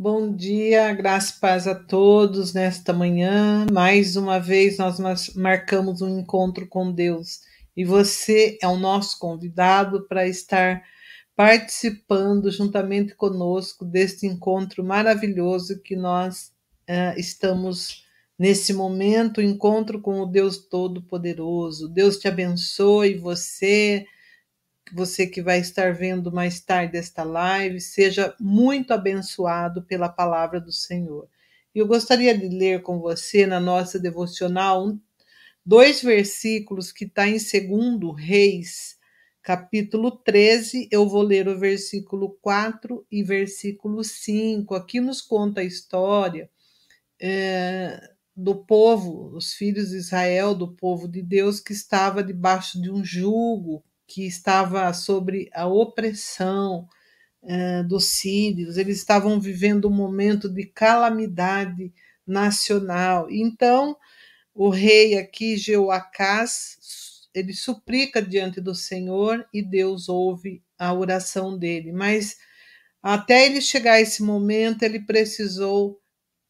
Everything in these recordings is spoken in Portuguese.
Bom dia, graça e paz a todos nesta manhã. Mais uma vez nós marcamos um encontro com Deus e você é o nosso convidado para estar participando juntamente conosco deste encontro maravilhoso que nós uh, estamos nesse momento encontro com o Deus Todo-Poderoso. Deus te abençoe, você você que vai estar vendo mais tarde esta live, seja muito abençoado pela palavra do Senhor. Eu gostaria de ler com você na nossa devocional dois versículos que está em segundo Reis, capítulo 13. Eu vou ler o versículo 4 e versículo 5. Aqui nos conta a história é, do povo, os filhos de Israel, do povo de Deus, que estava debaixo de um jugo que estava sobre a opressão uh, dos sírios, eles estavam vivendo um momento de calamidade nacional. Então, o rei aqui, Jeoacás, ele suplica diante do Senhor e Deus ouve a oração dele. Mas até ele chegar a esse momento, ele precisou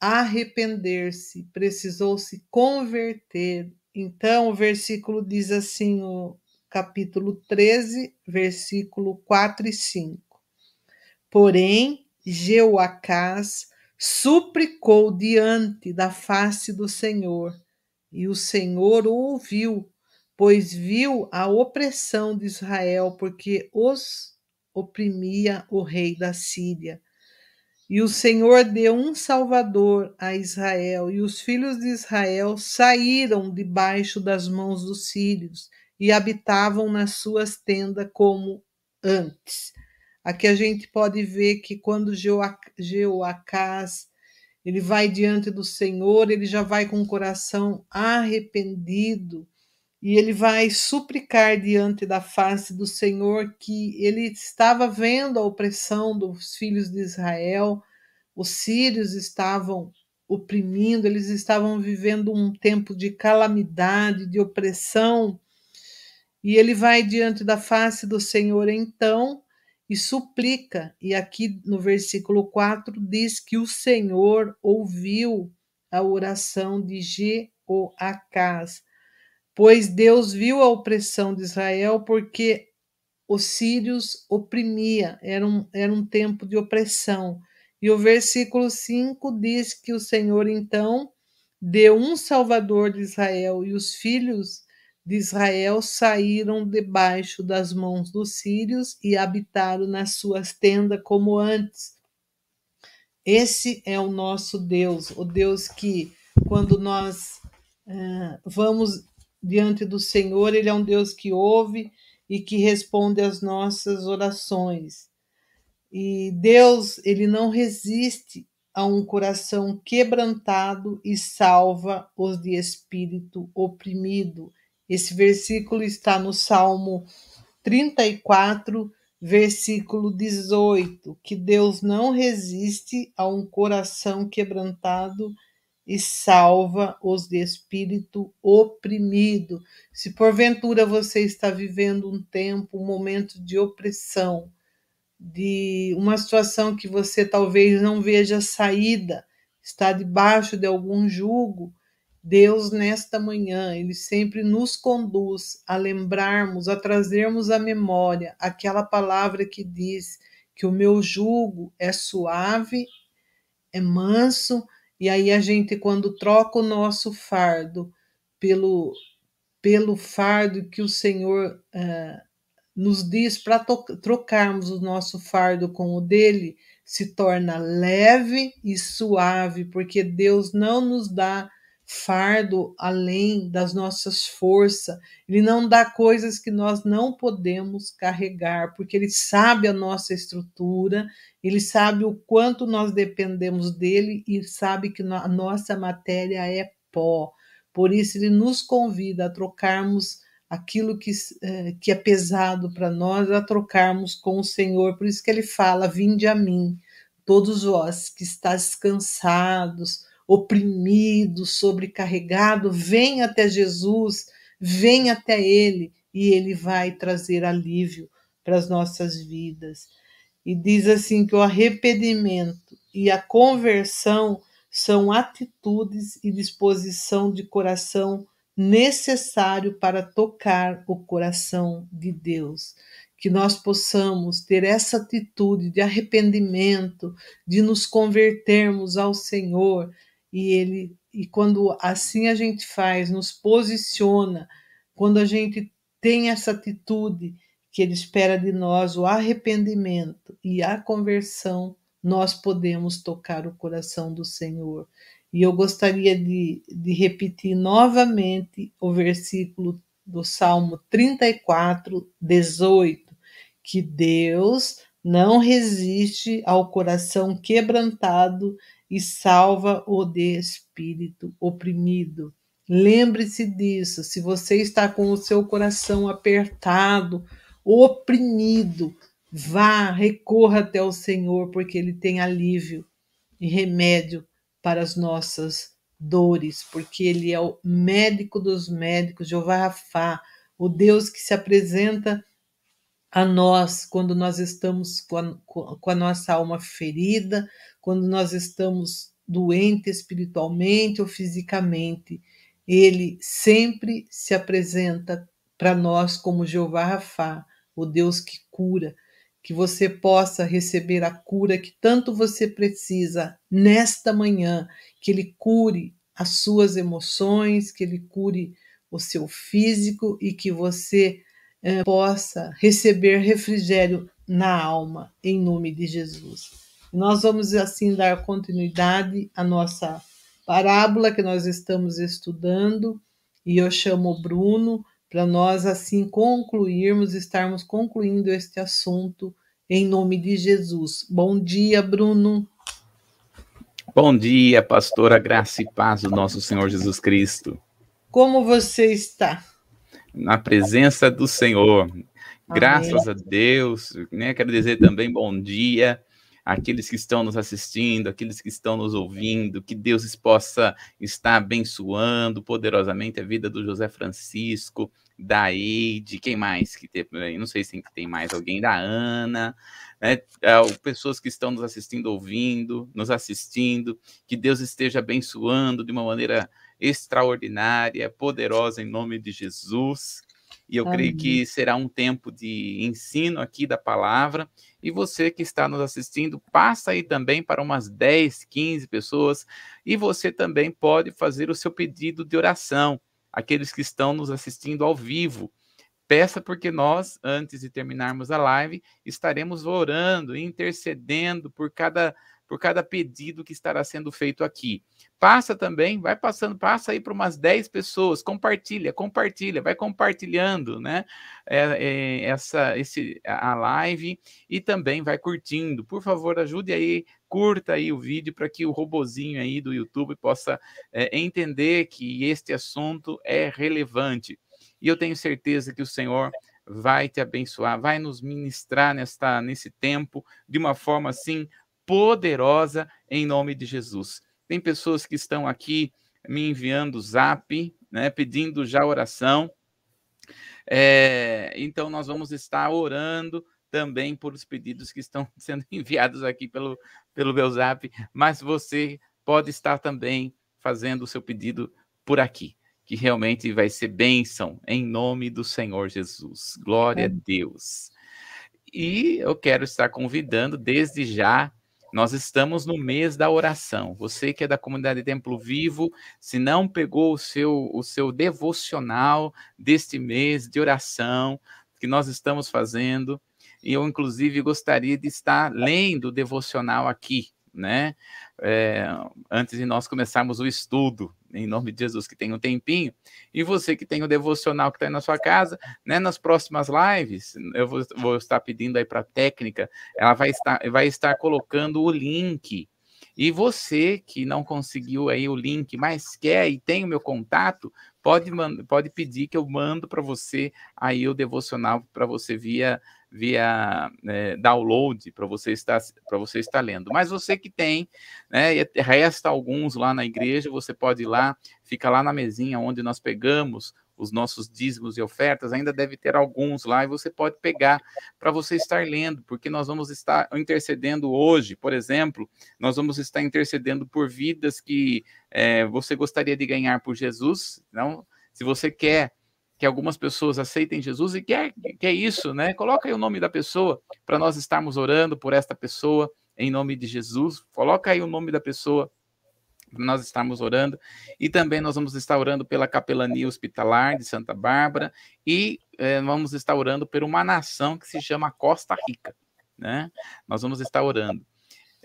arrepender-se, precisou se converter. Então, o versículo diz assim: o, capítulo 13, versículo 4 e 5. Porém, Jeoacás suplicou diante da face do Senhor, e o Senhor o ouviu, pois viu a opressão de Israel, porque os oprimia o rei da Síria. E o Senhor deu um salvador a Israel, e os filhos de Israel saíram debaixo das mãos dos sírios e habitavam nas suas tendas como antes. Aqui a gente pode ver que quando Jeoacás ele vai diante do Senhor, ele já vai com o coração arrependido e ele vai suplicar diante da face do Senhor que ele estava vendo a opressão dos filhos de Israel, os sírios estavam oprimindo, eles estavam vivendo um tempo de calamidade, de opressão e ele vai diante da face do Senhor então e suplica. E aqui no versículo 4 diz que o Senhor ouviu a oração de Jeoacás, pois Deus viu a opressão de Israel porque os sírios oprimia, era um, era um tempo de opressão. E o versículo 5 diz que o Senhor então deu um salvador de Israel e os filhos de Israel saíram debaixo das mãos dos sírios e habitaram nas suas tendas como antes. Esse é o nosso Deus, o Deus que, quando nós uh, vamos diante do Senhor, Ele é um Deus que ouve e que responde às nossas orações. E Deus, Ele não resiste a um coração quebrantado e salva os de espírito oprimido. Esse versículo está no Salmo 34, versículo 18, que Deus não resiste a um coração quebrantado e salva os de espírito oprimido. Se porventura você está vivendo um tempo, um momento de opressão, de uma situação que você talvez não veja saída, está debaixo de algum jugo, Deus, nesta manhã, Ele sempre nos conduz a lembrarmos, a trazermos à memória aquela palavra que diz que o meu jugo é suave, é manso, e aí a gente, quando troca o nosso fardo pelo, pelo fardo que o Senhor uh, nos diz para trocarmos o nosso fardo com o dele, se torna leve e suave, porque Deus não nos dá fardo além das nossas forças. Ele não dá coisas que nós não podemos carregar, porque ele sabe a nossa estrutura, ele sabe o quanto nós dependemos dele e sabe que a nossa matéria é pó. Por isso ele nos convida a trocarmos aquilo que, eh, que é pesado para nós, a trocarmos com o Senhor. Por isso que ele fala: "Vinde a mim, todos vós que estáis cansados, oprimido, sobrecarregado, vem até Jesus, vem até Ele e Ele vai trazer alívio para as nossas vidas. E diz assim que o arrependimento e a conversão são atitudes e disposição de coração necessário para tocar o coração de Deus. Que nós possamos ter essa atitude de arrependimento, de nos convertermos ao Senhor e ele e quando assim a gente faz, nos posiciona, quando a gente tem essa atitude que ele espera de nós, o arrependimento e a conversão, nós podemos tocar o coração do Senhor. E eu gostaria de, de repetir novamente o versículo do Salmo 34, 18, que Deus não resiste ao coração quebrantado e salva o de espírito oprimido. Lembre-se disso. Se você está com o seu coração apertado, oprimido, vá, recorra até o Senhor, porque Ele tem alívio e remédio para as nossas dores, porque Ele é o médico dos médicos, Jeová Rafá, o Deus que se apresenta a nós quando nós estamos com a, com a nossa alma ferida, quando nós estamos doentes espiritualmente ou fisicamente. Ele sempre se apresenta para nós como Jeová Rafá, o Deus que cura, que você possa receber a cura que tanto você precisa nesta manhã, que ele cure as suas emoções, que ele cure o seu físico e que você eh, possa receber refrigério na alma, em nome de Jesus. Nós vamos assim dar continuidade à nossa parábola que nós estamos estudando, e eu chamo o Bruno para nós assim concluirmos, estarmos concluindo este assunto em nome de Jesus. Bom dia, Bruno. Bom dia, pastora Graça e Paz do nosso Senhor Jesus Cristo. Como você está? Na presença do Senhor. Amém. Graças a Deus. Né? Quero dizer também bom dia aqueles que estão nos assistindo, aqueles que estão nos ouvindo, que Deus possa estar abençoando poderosamente a vida do José Francisco, da Eide, quem mais que tem, não sei se tem mais alguém, da Ana, né? É, pessoas que estão nos assistindo, ouvindo, nos assistindo, que Deus esteja abençoando de uma maneira extraordinária, poderosa em nome de Jesus. E eu Amém. creio que será um tempo de ensino aqui da palavra. E você que está nos assistindo, passa aí também para umas 10, 15 pessoas. E você também pode fazer o seu pedido de oração. Aqueles que estão nos assistindo ao vivo. Peça porque nós, antes de terminarmos a live, estaremos orando, intercedendo por cada por cada pedido que estará sendo feito aqui. Passa também, vai passando, passa aí para umas 10 pessoas, compartilha, compartilha, vai compartilhando, né? É, é, essa, esse, a live e também vai curtindo. Por favor, ajude aí, curta aí o vídeo para que o robozinho aí do YouTube possa é, entender que este assunto é relevante. E eu tenho certeza que o Senhor vai te abençoar, vai nos ministrar nesta, nesse tempo de uma forma assim poderosa em nome de Jesus. Tem pessoas que estão aqui me enviando zap, né, pedindo já oração. É, então, nós vamos estar orando também por os pedidos que estão sendo enviados aqui pelo, pelo meu zap, mas você pode estar também fazendo o seu pedido por aqui, que realmente vai ser bênção em nome do Senhor Jesus. Glória a Deus. E eu quero estar convidando desde já nós estamos no mês da oração. Você que é da comunidade Templo Vivo, se não pegou o seu, o seu devocional deste mês de oração que nós estamos fazendo, e eu, inclusive, gostaria de estar lendo o devocional aqui, né? É, antes de nós começarmos o estudo em nome de Jesus, que tem um tempinho. E você que tem o devocional que está aí na sua casa, né? Nas próximas lives, eu vou, vou estar pedindo aí para a técnica, ela vai estar, vai estar colocando o link. E você que não conseguiu aí o link, mas quer e tem o meu contato, pode, pode pedir que eu mando para você aí o devocional para você via via é, download para você estar para você estar lendo. Mas você que tem, né, resta alguns lá na igreja, você pode ir lá, fica lá na mesinha onde nós pegamos os nossos dízimos e ofertas, ainda deve ter alguns lá e você pode pegar para você estar lendo, porque nós vamos estar intercedendo hoje, por exemplo, nós vamos estar intercedendo por vidas que é, você gostaria de ganhar por Jesus. Então, se você quer que algumas pessoas aceitem Jesus e quer, quer isso, né? Coloca aí o nome da pessoa para nós estarmos orando por esta pessoa em nome de Jesus. Coloca aí o nome da pessoa nós estamos orando, e também nós vamos estar orando pela capelania hospitalar de Santa Bárbara, e é, vamos estar orando por uma nação que se chama Costa Rica, né? Nós vamos estar orando.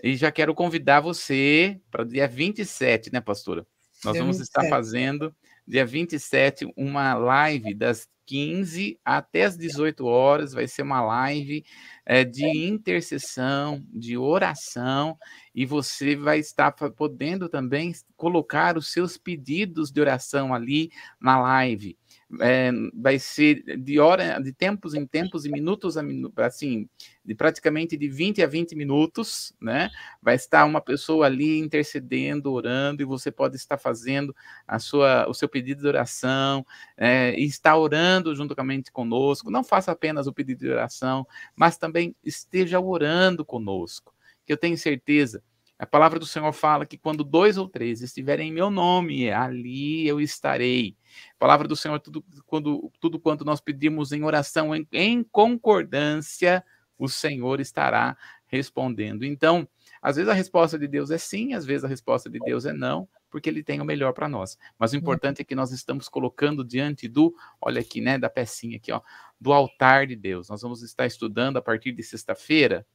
E já quero convidar você para dia 27, né, pastora? Nós vamos 27. estar fazendo, dia 27, uma live das 15 até as 18 horas, vai ser uma live é, de intercessão, de oração, e você vai estar podendo também colocar os seus pedidos de oração ali na live é, vai ser de hora, de tempos em tempos e minutos a minutos, assim, de praticamente de 20 a 20 minutos, né? Vai estar uma pessoa ali intercedendo, orando, e você pode estar fazendo a sua, o seu pedido de oração, é, e estar orando juntamente conosco. Não faça apenas o pedido de oração, mas também esteja orando conosco, que eu tenho certeza a palavra do Senhor fala que quando dois ou três estiverem em meu nome, ali eu estarei. A palavra do Senhor, tudo, quando, tudo quanto nós pedimos em oração, em, em concordância, o Senhor estará respondendo. Então, às vezes a resposta de Deus é sim, às vezes a resposta de Deus é não, porque Ele tem o melhor para nós. Mas o importante é que nós estamos colocando diante do, olha aqui, né, da pecinha aqui, ó, do altar de Deus. Nós vamos estar estudando a partir de sexta-feira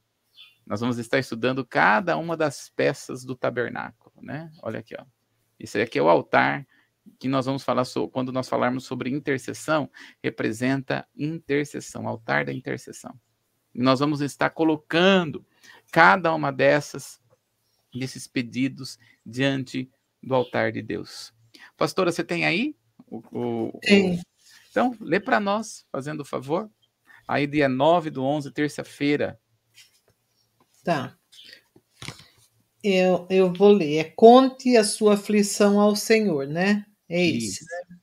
nós vamos estar estudando cada uma das peças do tabernáculo, né? Olha aqui, ó. Isso aqui é o altar que nós vamos falar sobre, quando nós falarmos sobre intercessão, representa intercessão, altar da intercessão. E nós vamos estar colocando cada uma dessas desses pedidos diante do altar de Deus. Pastora, você tem aí o, o, o... Então, lê para nós, fazendo o favor. Aí dia 9 do 11, terça-feira, Tá. Eu, eu vou ler. É conte a sua aflição ao Senhor, né? É esse. Né?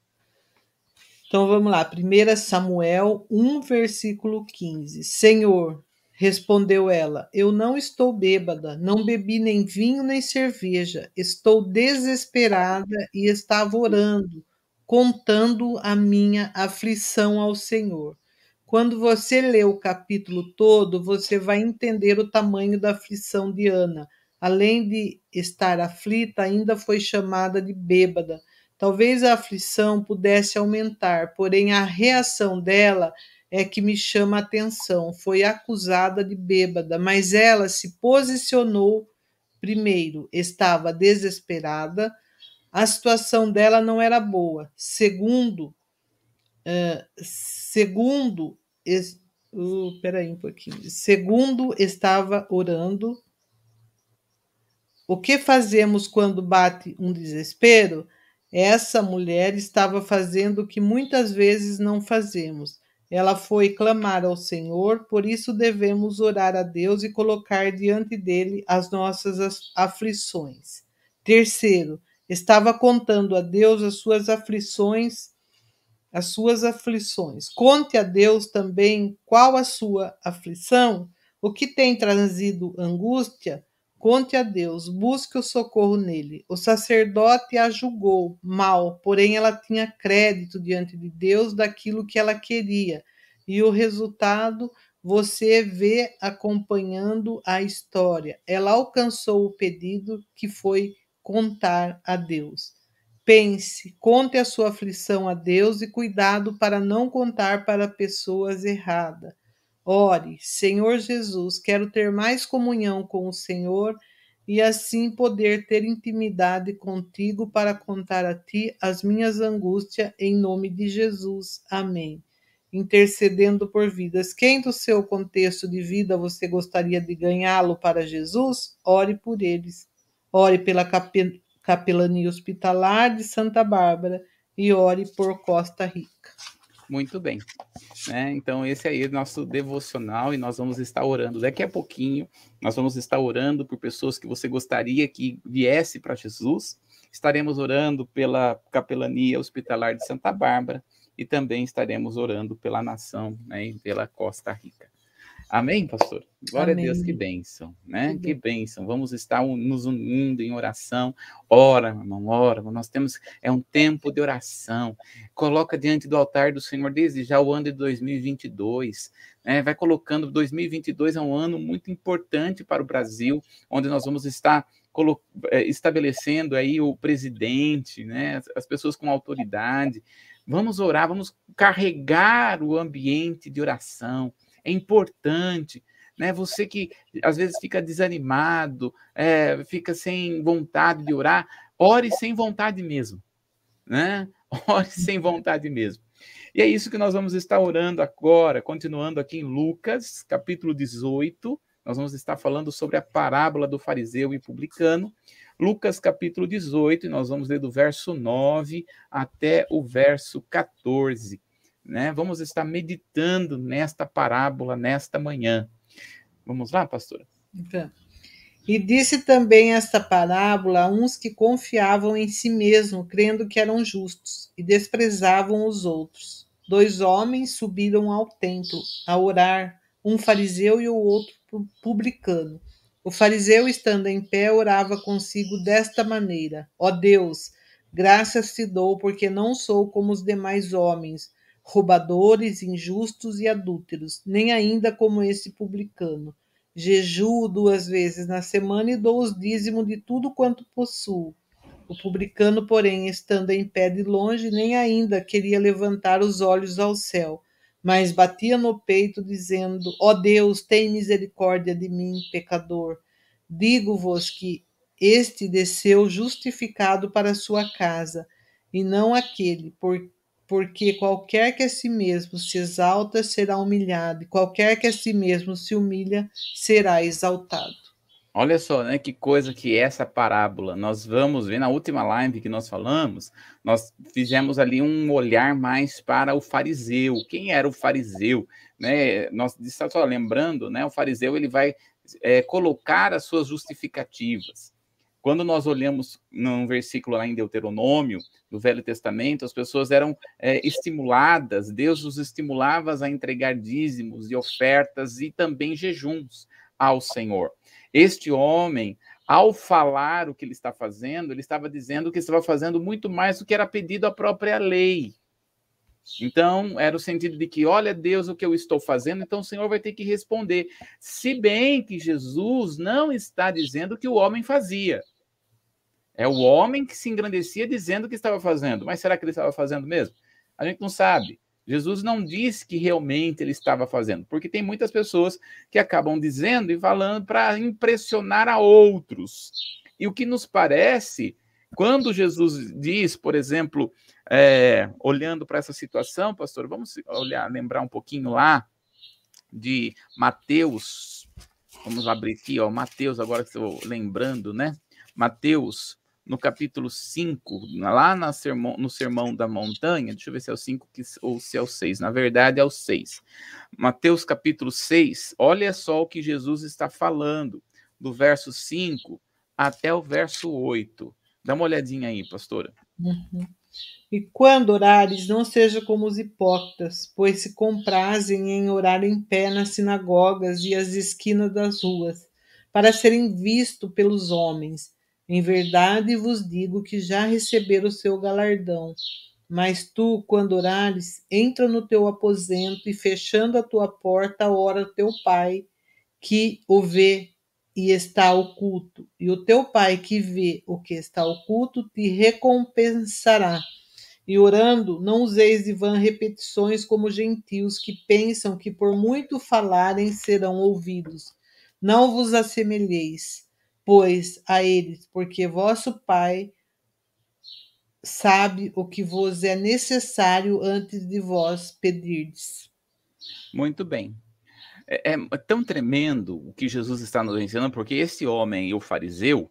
Então vamos lá. 1 Samuel 1, versículo 15. Senhor, respondeu ela, eu não estou bêbada, não bebi nem vinho nem cerveja. Estou desesperada e estava orando, contando a minha aflição ao Senhor. Quando você lê o capítulo todo, você vai entender o tamanho da aflição de Ana. Além de estar aflita, ainda foi chamada de bêbada. Talvez a aflição pudesse aumentar, porém a reação dela é que me chama a atenção. Foi acusada de bêbada, mas ela se posicionou primeiro, estava desesperada, a situação dela não era boa. Segundo, Segundo, es, uh, peraí um pouquinho. Segundo, estava orando. O que fazemos quando bate um desespero? Essa mulher estava fazendo o que muitas vezes não fazemos. Ela foi clamar ao Senhor, por isso devemos orar a Deus e colocar diante dele as nossas aflições. Terceiro, estava contando a Deus as suas aflições as suas aflições. Conte a Deus também qual a sua aflição, o que tem trazido angústia. Conte a Deus, busque o socorro nele. O sacerdote a julgou mal, porém ela tinha crédito diante de Deus daquilo que ela queria. E o resultado você vê acompanhando a história. Ela alcançou o pedido que foi contar a Deus. Pense, conte a sua aflição a Deus e cuidado para não contar para pessoas erradas. Ore, Senhor Jesus, quero ter mais comunhão com o Senhor e assim poder ter intimidade contigo para contar a ti as minhas angústias em nome de Jesus. Amém. Intercedendo por vidas. Quem do seu contexto de vida você gostaria de ganhá-lo para Jesus? Ore por eles. Ore pela Capelania Hospitalar de Santa Bárbara e ore por Costa Rica. Muito bem. Né? Então, esse aí é o nosso devocional e nós vamos estar orando. Daqui a pouquinho, nós vamos estar orando por pessoas que você gostaria que viesse para Jesus. Estaremos orando pela Capelania Hospitalar de Santa Bárbara e também estaremos orando pela nação né, e pela Costa Rica. Amém, pastor? Glória Amém. a Deus, que bênção, né? Que, que bênção. Vamos estar nos unindo em oração. Ora, irmão, ora. Nós temos, é um tempo de oração. Coloca diante do altar do Senhor desde já o ano de 2022. Né? Vai colocando, 2022 é um ano muito importante para o Brasil, onde nós vamos estar é, estabelecendo aí o presidente, né? As pessoas com autoridade. Vamos orar, vamos carregar o ambiente de oração é importante. Né? Você que às vezes fica desanimado, é, fica sem vontade de orar, ore sem vontade mesmo. Né? Ore sem vontade mesmo. E é isso que nós vamos estar orando agora, continuando aqui em Lucas, capítulo 18. Nós vamos estar falando sobre a parábola do fariseu e publicano. Lucas capítulo 18, e nós vamos ler do verso 9 até o verso 14 né? Vamos estar meditando nesta parábola nesta manhã. Vamos lá, pastora? Então, e disse também esta parábola a uns que confiavam em si mesmo, crendo que eram justos, e desprezavam os outros. Dois homens subiram ao templo a orar, um fariseu e o outro publicano. O fariseu, estando em pé, orava consigo desta maneira: Ó Deus, graças te dou, porque não sou como os demais homens roubadores, injustos e adúlteros, nem ainda como esse publicano. Jejuo duas vezes na semana e dou os dízimo de tudo quanto possuo. O publicano, porém, estando em pé de longe, nem ainda queria levantar os olhos ao céu, mas batia no peito, dizendo: Ó oh Deus, tem misericórdia de mim, pecador. Digo-vos que este desceu justificado para sua casa, e não aquele, por, porque qualquer que a si mesmo se exalta será humilhado, e qualquer que a si mesmo se humilha será exaltado. Olha só, né, que coisa que é essa parábola. Nós vamos ver na última live que nós falamos, nós fizemos ali um olhar mais para o fariseu. Quem era o fariseu? Né? Nós só lembrando, né? O fariseu ele vai é, colocar as suas justificativas. Quando nós olhamos num versículo lá em Deuteronômio, do Velho Testamento, as pessoas eram é, estimuladas, Deus os estimulava a entregar dízimos e ofertas e também jejuns ao Senhor. Este homem, ao falar o que ele está fazendo, ele estava dizendo que estava fazendo muito mais do que era pedido à própria lei. Então, era o sentido de que, olha, Deus, o que eu estou fazendo, então o Senhor vai ter que responder. Se bem que Jesus não está dizendo que o homem fazia. É o homem que se engrandecia dizendo que estava fazendo. Mas será que ele estava fazendo mesmo? A gente não sabe. Jesus não disse que realmente ele estava fazendo, porque tem muitas pessoas que acabam dizendo e falando para impressionar a outros. E o que nos parece, quando Jesus diz, por exemplo, é, olhando para essa situação, pastor, vamos olhar, lembrar um pouquinho lá de Mateus. Vamos abrir aqui, ó, Mateus, agora que estou lembrando, né? Mateus no capítulo 5, lá na sermão, no Sermão da Montanha, deixa eu ver se é o 5 ou se é o 6, na verdade é o 6. Mateus capítulo 6, olha só o que Jesus está falando, do verso 5 até o verso 8. Dá uma olhadinha aí, pastora. Uhum. E quando orares, não seja como os hipócritas, pois se comprazem em orar em pé nas sinagogas e as esquinas das ruas, para serem vistos pelos homens. Em verdade vos digo que já receberam o seu galardão. Mas tu, quando orares, entra no teu aposento e, fechando a tua porta, ora teu pai, que o vê e está oculto. E o teu pai, que vê o que está oculto, te recompensará. E orando, não useis de vã repetições como gentios que pensam que por muito falarem serão ouvidos. Não vos assemelheis pois a eles, porque vosso Pai sabe o que vos é necessário antes de vós pedirdes. Muito bem. É, é, tão tremendo o que Jesus está nos ensinando, porque esse homem, o fariseu,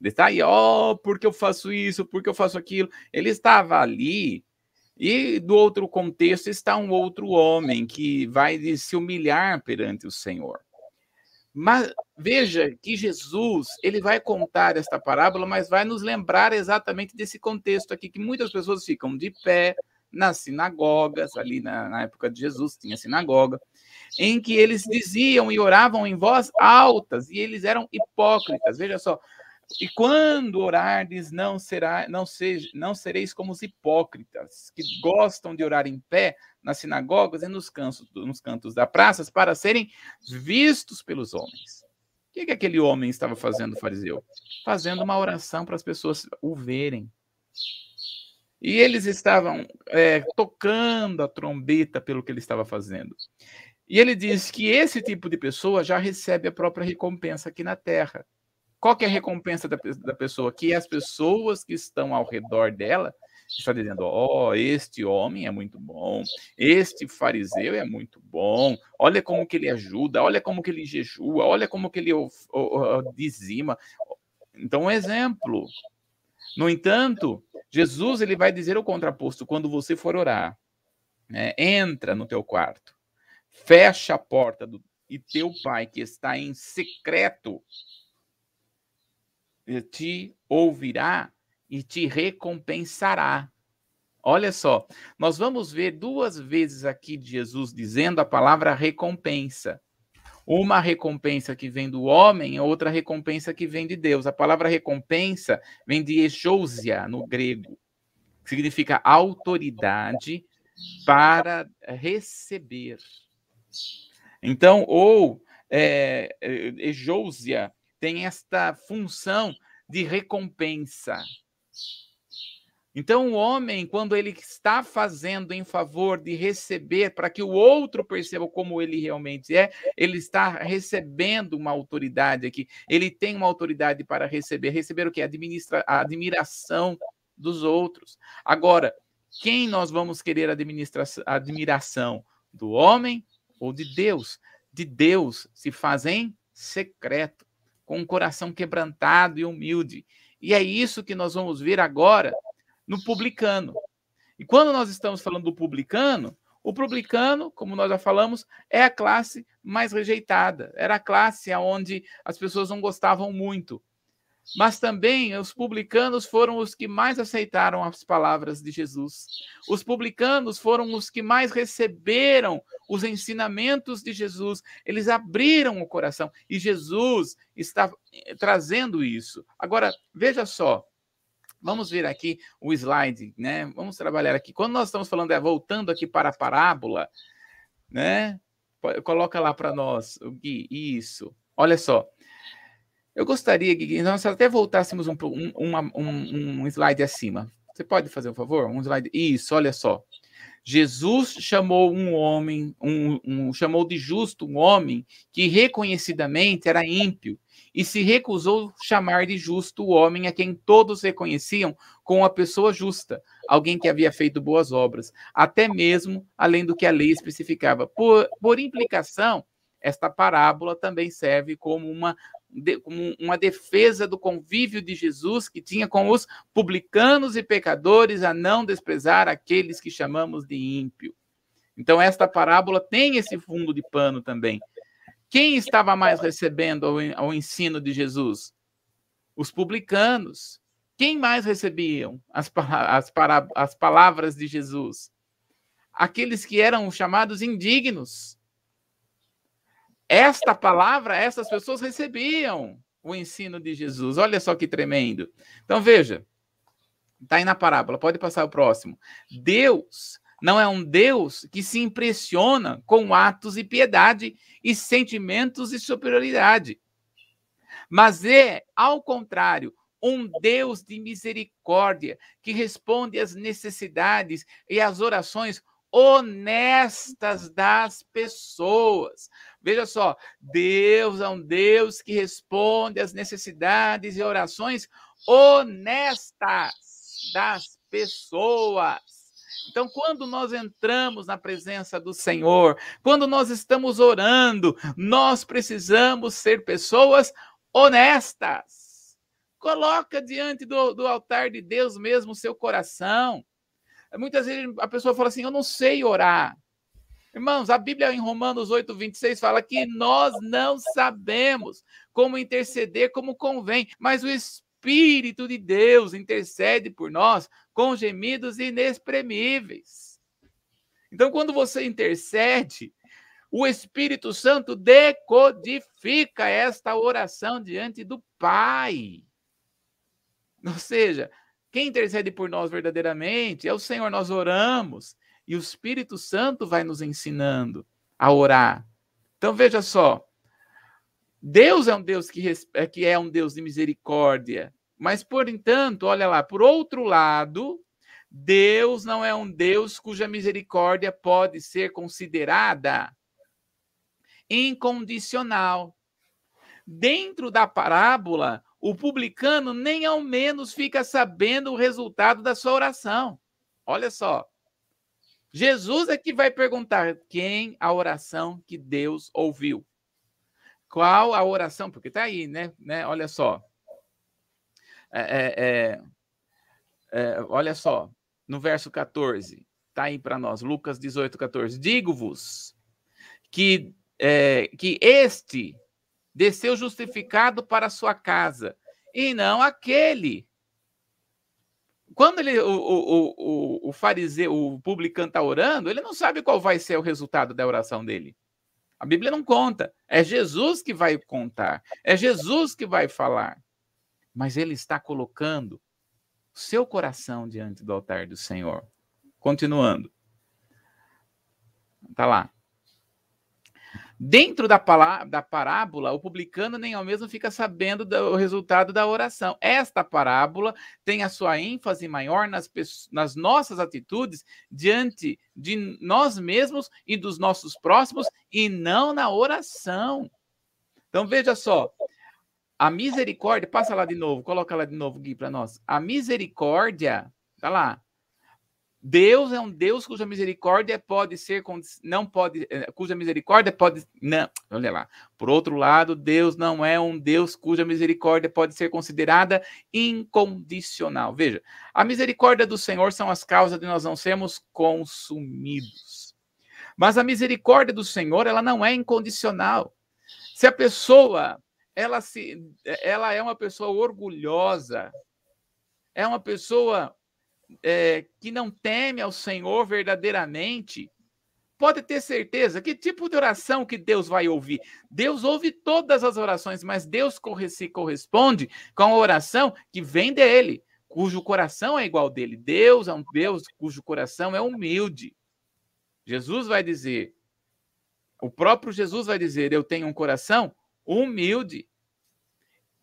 ele está aí, ó, oh, porque eu faço isso, porque eu faço aquilo. Ele estava ali, e do outro contexto está um outro homem que vai se humilhar perante o Senhor. Mas veja que Jesus, ele vai contar esta parábola, mas vai nos lembrar exatamente desse contexto aqui, que muitas pessoas ficam de pé nas sinagogas, ali na, na época de Jesus tinha sinagoga, em que eles diziam e oravam em voz altas, e eles eram hipócritas. Veja só, e quando orardes, não será, não seja, não sereis como os hipócritas, que gostam de orar em pé nas sinagogas e nos cantos, nos cantos da praça para serem vistos pelos homens. O que, que aquele homem estava fazendo, fariseu? Fazendo uma oração para as pessoas o verem. E eles estavam é, tocando a trombeta pelo que ele estava fazendo. E ele diz que esse tipo de pessoa já recebe a própria recompensa aqui na terra. Qual que é a recompensa da, da pessoa? Que as pessoas que estão ao redor dela estão dizendo: ó, oh, este homem é muito bom, este fariseu é muito bom, olha como que ele ajuda, olha como que ele jejua, olha como que ele dizima. Então, um exemplo. No entanto, Jesus ele vai dizer o contraposto quando você for orar. Né? Entra no teu quarto, fecha a porta do, e teu pai que está em secreto te ouvirá e te recompensará. Olha só, nós vamos ver duas vezes aqui Jesus dizendo a palavra recompensa. Uma recompensa que vem do homem outra recompensa que vem de Deus. A palavra recompensa vem de exousia, no grego, significa autoridade para receber. Então, ou é, exousia tem esta função de recompensa. Então, o homem, quando ele está fazendo em favor de receber, para que o outro perceba como ele realmente é, ele está recebendo uma autoridade aqui. Ele tem uma autoridade para receber. Receber o que? Administra a admiração dos outros. Agora, quem nós vamos querer a admiração? Do homem ou de Deus? De Deus se faz em secreto com um coração quebrantado e humilde. E é isso que nós vamos ver agora no publicano. E quando nós estamos falando do publicano, o publicano, como nós já falamos, é a classe mais rejeitada. Era a classe onde as pessoas não gostavam muito. Mas também os publicanos foram os que mais aceitaram as palavras de Jesus. Os publicanos foram os que mais receberam os ensinamentos de Jesus. Eles abriram o coração e Jesus está eh, trazendo isso. Agora, veja só. Vamos ver aqui o slide, né? Vamos trabalhar aqui. Quando nós estamos falando, é voltando aqui para a parábola, né? Coloca lá para nós, Gui, isso. Olha só. Eu gostaria que nós até voltássemos um, um, um, um slide acima. Você pode fazer um favor? Um slide. Isso, olha só. Jesus chamou um homem, um, um, chamou de justo um homem que reconhecidamente era ímpio e se recusou chamar de justo o homem a quem todos reconheciam como uma pessoa justa, alguém que havia feito boas obras, até mesmo além do que a lei especificava. Por, por implicação, esta parábola também serve como uma de, uma defesa do convívio de Jesus que tinha com os publicanos e pecadores, a não desprezar aqueles que chamamos de ímpio. Então, esta parábola tem esse fundo de pano também. Quem estava mais recebendo ao ensino de Jesus? Os publicanos. Quem mais recebiam as, as, as palavras de Jesus? Aqueles que eram chamados indignos esta palavra, essas pessoas recebiam o ensino de Jesus. Olha só que tremendo. Então veja, está aí na parábola, pode passar o próximo. Deus não é um Deus que se impressiona com atos e piedade e sentimentos de superioridade. Mas é, ao contrário, um Deus de misericórdia que responde às necessidades e às orações honestas das pessoas. Veja só, Deus é um Deus que responde às necessidades e orações honestas das pessoas. Então, quando nós entramos na presença do Senhor, quando nós estamos orando, nós precisamos ser pessoas honestas. Coloca diante do, do altar de Deus mesmo o seu coração. Muitas vezes a pessoa fala assim: Eu não sei orar. Irmãos, a Bíblia em Romanos 8, 26 fala que nós não sabemos como interceder como convém, mas o Espírito de Deus intercede por nós com gemidos inexprimíveis. Então, quando você intercede, o Espírito Santo decodifica esta oração diante do Pai. Ou seja, quem intercede por nós verdadeiramente é o Senhor, nós oramos e o Espírito Santo vai nos ensinando a orar. Então veja só, Deus é um Deus que, é, que é um Deus de misericórdia, mas por entanto, olha lá, por outro lado, Deus não é um Deus cuja misericórdia pode ser considerada incondicional. Dentro da parábola, o publicano nem ao menos fica sabendo o resultado da sua oração. Olha só. Jesus é que vai perguntar quem a oração que Deus ouviu. Qual a oração? Porque está aí, né? né? Olha só. É, é, é, é, olha só, no verso 14, está aí para nós, Lucas 18, 14. Digo-vos que, é, que este desceu justificado para a sua casa, e não aquele. Quando ele, o, o, o, o fariseu, o publicano está orando, ele não sabe qual vai ser o resultado da oração dele. A Bíblia não conta. É Jesus que vai contar. É Jesus que vai falar. Mas ele está colocando seu coração diante do altar do Senhor. Continuando. Tá lá. Dentro da, da parábola, o publicano nem ao mesmo fica sabendo do resultado da oração. Esta parábola tem a sua ênfase maior nas, nas nossas atitudes diante de nós mesmos e dos nossos próximos e não na oração. Então veja só, a misericórdia, passa lá de novo, coloca lá de novo, Gui, para nós. A misericórdia, tá lá, Deus é um Deus cuja misericórdia pode ser não pode eh, cuja misericórdia pode não, olha lá. Por outro lado, Deus não é um Deus cuja misericórdia pode ser considerada incondicional. Veja, a misericórdia do Senhor são as causas de nós não sermos consumidos. Mas a misericórdia do Senhor, ela não é incondicional. Se a pessoa ela se ela é uma pessoa orgulhosa, é uma pessoa é, que não teme ao Senhor verdadeiramente, pode ter certeza que tipo de oração que Deus vai ouvir. Deus ouve todas as orações, mas Deus se corresponde com a oração que vem dele, cujo coração é igual dele. Deus é um Deus cujo coração é humilde. Jesus vai dizer, o próprio Jesus vai dizer: Eu tenho um coração humilde.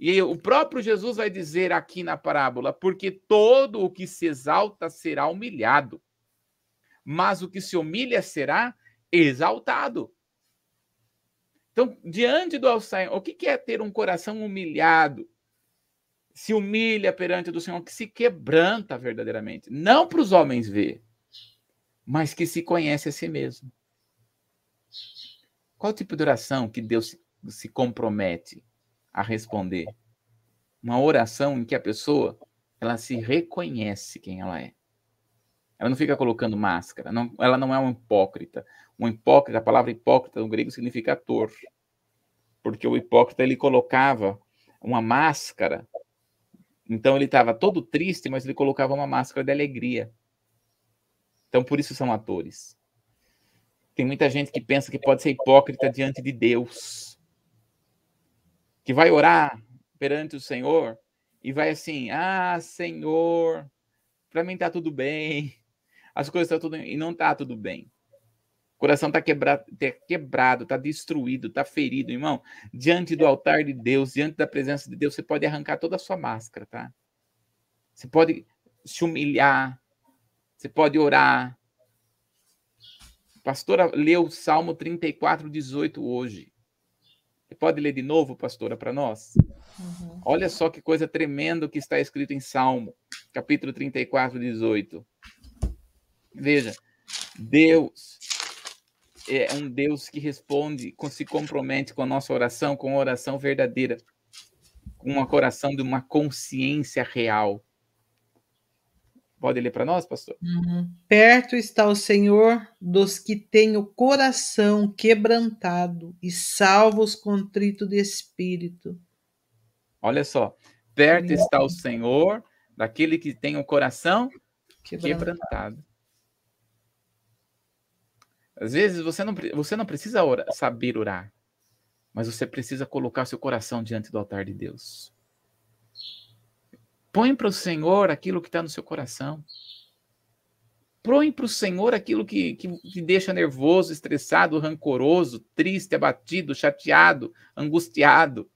E o próprio Jesus vai dizer aqui na parábola: porque todo o que se exalta será humilhado, mas o que se humilha será exaltado. Então, diante do Senhor, o que é ter um coração humilhado? Se humilha perante do Senhor, que se quebranta verdadeiramente. Não para os homens ver, mas que se conhece a si mesmo. Qual tipo de oração que Deus se compromete? A responder. Uma oração em que a pessoa ela se reconhece quem ela é. Ela não fica colocando máscara, não, ela não é um hipócrita. Um hipócrita, a palavra hipócrita no grego significa ator. Porque o hipócrita ele colocava uma máscara. Então ele estava todo triste, mas ele colocava uma máscara de alegria. Então por isso são atores. Tem muita gente que pensa que pode ser hipócrita diante de Deus que vai orar perante o Senhor e vai assim: Ah, Senhor, para mim tá tudo bem, as coisas estão tudo e não tá tudo bem. O coração está quebrado, tá quebrado, destruído, está ferido, irmão. Diante do altar de Deus, diante da presença de Deus, você pode arrancar toda a sua máscara, tá? Você pode se humilhar, você pode orar. A pastora leu o Salmo 34, 18 hoje. Você pode ler de novo, pastora, para nós? Uhum. Olha só que coisa tremenda que está escrito em Salmo, capítulo 34, 18. Veja, Deus é um Deus que responde, se compromete com a nossa oração, com uma oração verdadeira, com uma coração de uma consciência real. Pode ler para nós, pastor? Uhum. Perto está o Senhor dos que têm o coração quebrantado e salvos contrito de espírito. Olha só, Perto está o Senhor daquele que tem o coração quebrantado. quebrantado. Às vezes você não, você não precisa orar, saber orar, mas você precisa colocar seu coração diante do altar de Deus. Põe para o Senhor aquilo que está no seu coração. Põe para o Senhor aquilo que, que, que deixa nervoso, estressado, rancoroso, triste, abatido, chateado, angustiado.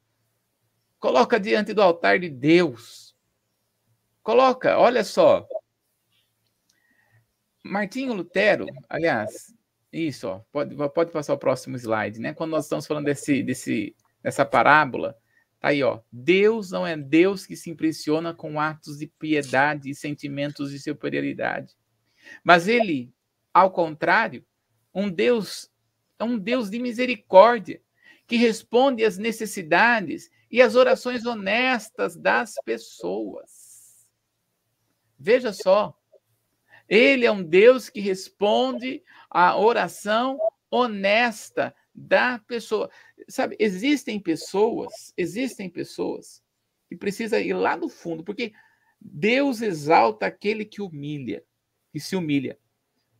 Coloca diante do altar de Deus. Coloca, olha só. Martinho Lutero, aliás, isso, ó, pode, pode passar o próximo slide, né? Quando nós estamos falando desse, desse, dessa parábola, aí, ó. Deus não é Deus que se impressiona com atos de piedade e sentimentos de superioridade. Mas ele, ao contrário, um Deus é um Deus de misericórdia, que responde às necessidades e às orações honestas das pessoas. Veja só, ele é um Deus que responde à oração honesta da pessoa. Sabe, existem pessoas, existem pessoas que precisam ir lá no fundo, porque Deus exalta aquele que humilha e se humilha.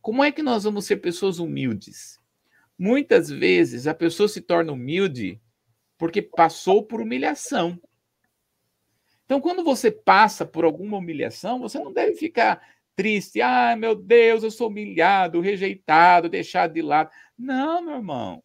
Como é que nós vamos ser pessoas humildes? Muitas vezes a pessoa se torna humilde porque passou por humilhação. Então, quando você passa por alguma humilhação, você não deve ficar triste. Ah, meu Deus, eu sou humilhado, rejeitado, deixado de lado. Não, meu irmão.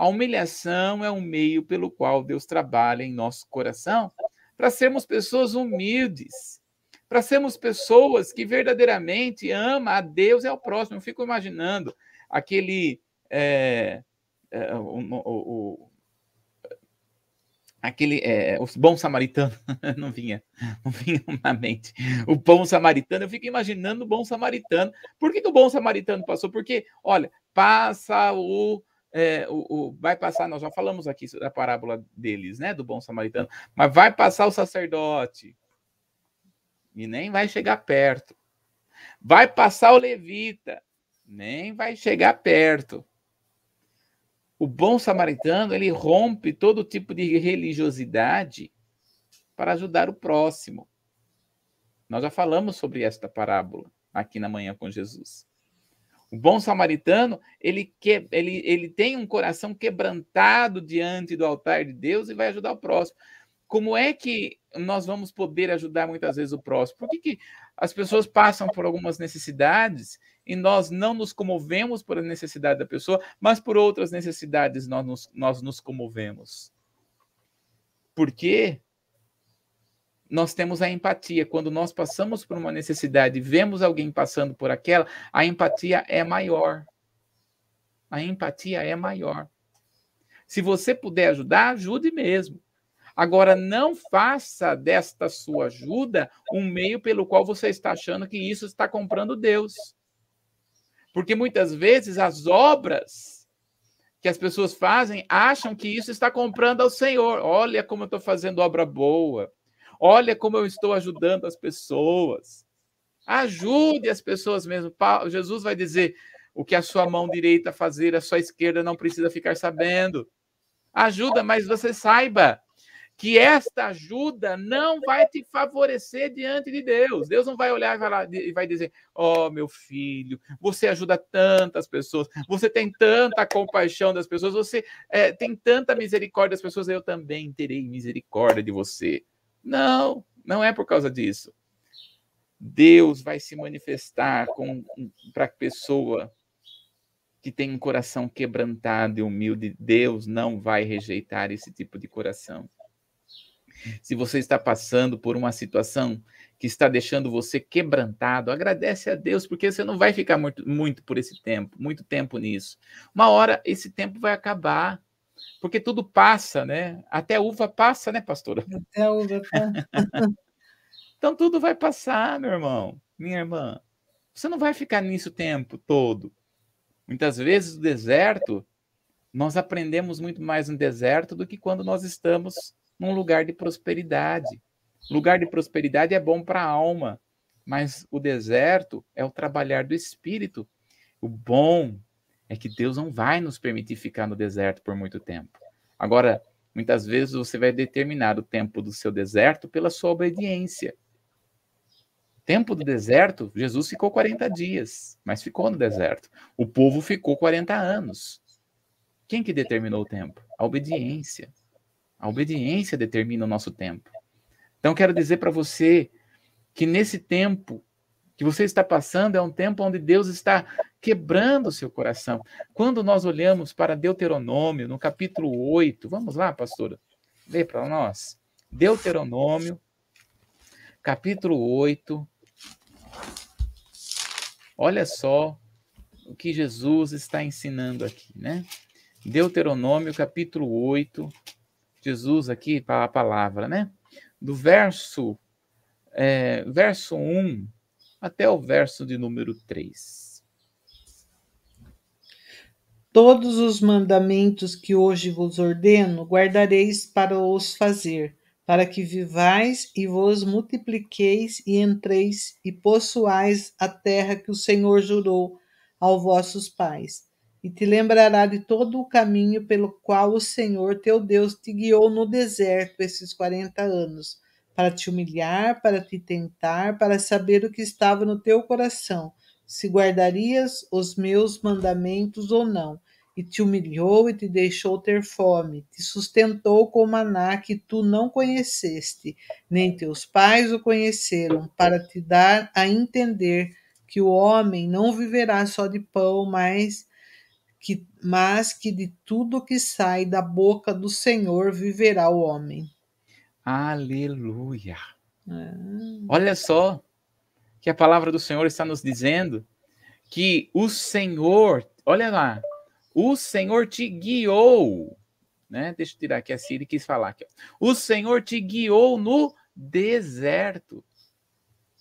A humilhação é um meio pelo qual Deus trabalha em nosso coração para sermos pessoas humildes para sermos pessoas que verdadeiramente ama a Deus e ao próximo. Eu fico imaginando aquele é, é, o, o, o, aquele é, o bom samaritano. Não vinha não vinha na mente. O bom samaritano eu fico imaginando o bom samaritano. Por que, que o bom samaritano passou? Porque olha passa o é, o, o, vai passar, nós já falamos aqui da parábola deles, né, do bom samaritano, mas vai passar o sacerdote, e nem vai chegar perto. Vai passar o levita, nem vai chegar perto. O bom samaritano, ele rompe todo tipo de religiosidade para ajudar o próximo. Nós já falamos sobre esta parábola aqui na manhã com Jesus. O bom samaritano, ele, que, ele, ele tem um coração quebrantado diante do altar de Deus e vai ajudar o próximo. Como é que nós vamos poder ajudar muitas vezes o próximo? Por que, que as pessoas passam por algumas necessidades e nós não nos comovemos por a necessidade da pessoa, mas por outras necessidades nós nos, nós nos comovemos? Porque nós temos a empatia. Quando nós passamos por uma necessidade vemos alguém passando por aquela, a empatia é maior. A empatia é maior. Se você puder ajudar, ajude mesmo. Agora, não faça desta sua ajuda um meio pelo qual você está achando que isso está comprando Deus. Porque muitas vezes as obras que as pessoas fazem acham que isso está comprando ao Senhor. Olha como eu estou fazendo obra boa. Olha como eu estou ajudando as pessoas. Ajude as pessoas mesmo. Jesus vai dizer: o que a sua mão direita fazer, a sua esquerda não precisa ficar sabendo. Ajuda, mas você saiba que esta ajuda não vai te favorecer diante de Deus. Deus não vai olhar e vai dizer: oh, meu filho, você ajuda tantas pessoas, você tem tanta compaixão das pessoas, você é, tem tanta misericórdia das pessoas, eu também terei misericórdia de você. Não, não é por causa disso. Deus vai se manifestar para a pessoa que tem um coração quebrantado e humilde. Deus não vai rejeitar esse tipo de coração. Se você está passando por uma situação que está deixando você quebrantado, agradece a Deus, porque você não vai ficar muito, muito por esse tempo, muito tempo nisso. Uma hora esse tempo vai acabar, porque tudo passa, né? Até a uva passa, né, pastora? Até a uva passa. então tudo vai passar, meu irmão, minha irmã. Você não vai ficar nisso o tempo todo. Muitas vezes o deserto, nós aprendemos muito mais no deserto do que quando nós estamos num lugar de prosperidade. Lugar de prosperidade é bom para a alma, mas o deserto é o trabalhar do espírito. O bom é que Deus não vai nos permitir ficar no deserto por muito tempo. Agora, Muitas vezes você vai determinar o tempo do seu deserto pela sua obediência. Tempo do deserto, Jesus ficou 40 dias, mas ficou no deserto. O povo ficou 40 anos. Quem que determinou o tempo? A obediência. A obediência determina o nosso tempo. Então, quero dizer para você que nesse tempo que você está passando é um tempo onde Deus está quebrando seu coração. Quando nós olhamos para Deuteronômio, no capítulo 8, vamos lá, pastora, lê para nós. Deuteronômio, capítulo 8. Olha só o que Jesus está ensinando aqui, né? Deuteronômio, capítulo 8. Jesus aqui, a palavra, né? Do verso, é, verso 1 até o verso de número 3. Todos os mandamentos que hoje vos ordeno, guardareis para os fazer, para que vivais e vos multipliqueis e entreis e possuais a terra que o Senhor jurou aos vossos pais. E te lembrará de todo o caminho pelo qual o Senhor teu Deus te guiou no deserto esses quarenta anos, para te humilhar, para te tentar, para saber o que estava no teu coração, se guardarias os meus mandamentos ou não. E te humilhou e te deixou ter fome, te sustentou com maná que tu não conheceste, nem teus pais o conheceram, para te dar a entender que o homem não viverá só de pão, mas que, mas que de tudo que sai da boca do Senhor viverá o homem. Aleluia. É. Olha só que a palavra do Senhor está nos dizendo que o Senhor, olha lá, o Senhor te guiou, né? Deixa eu tirar aqui a Siri quis falar aqui. O Senhor te guiou no deserto.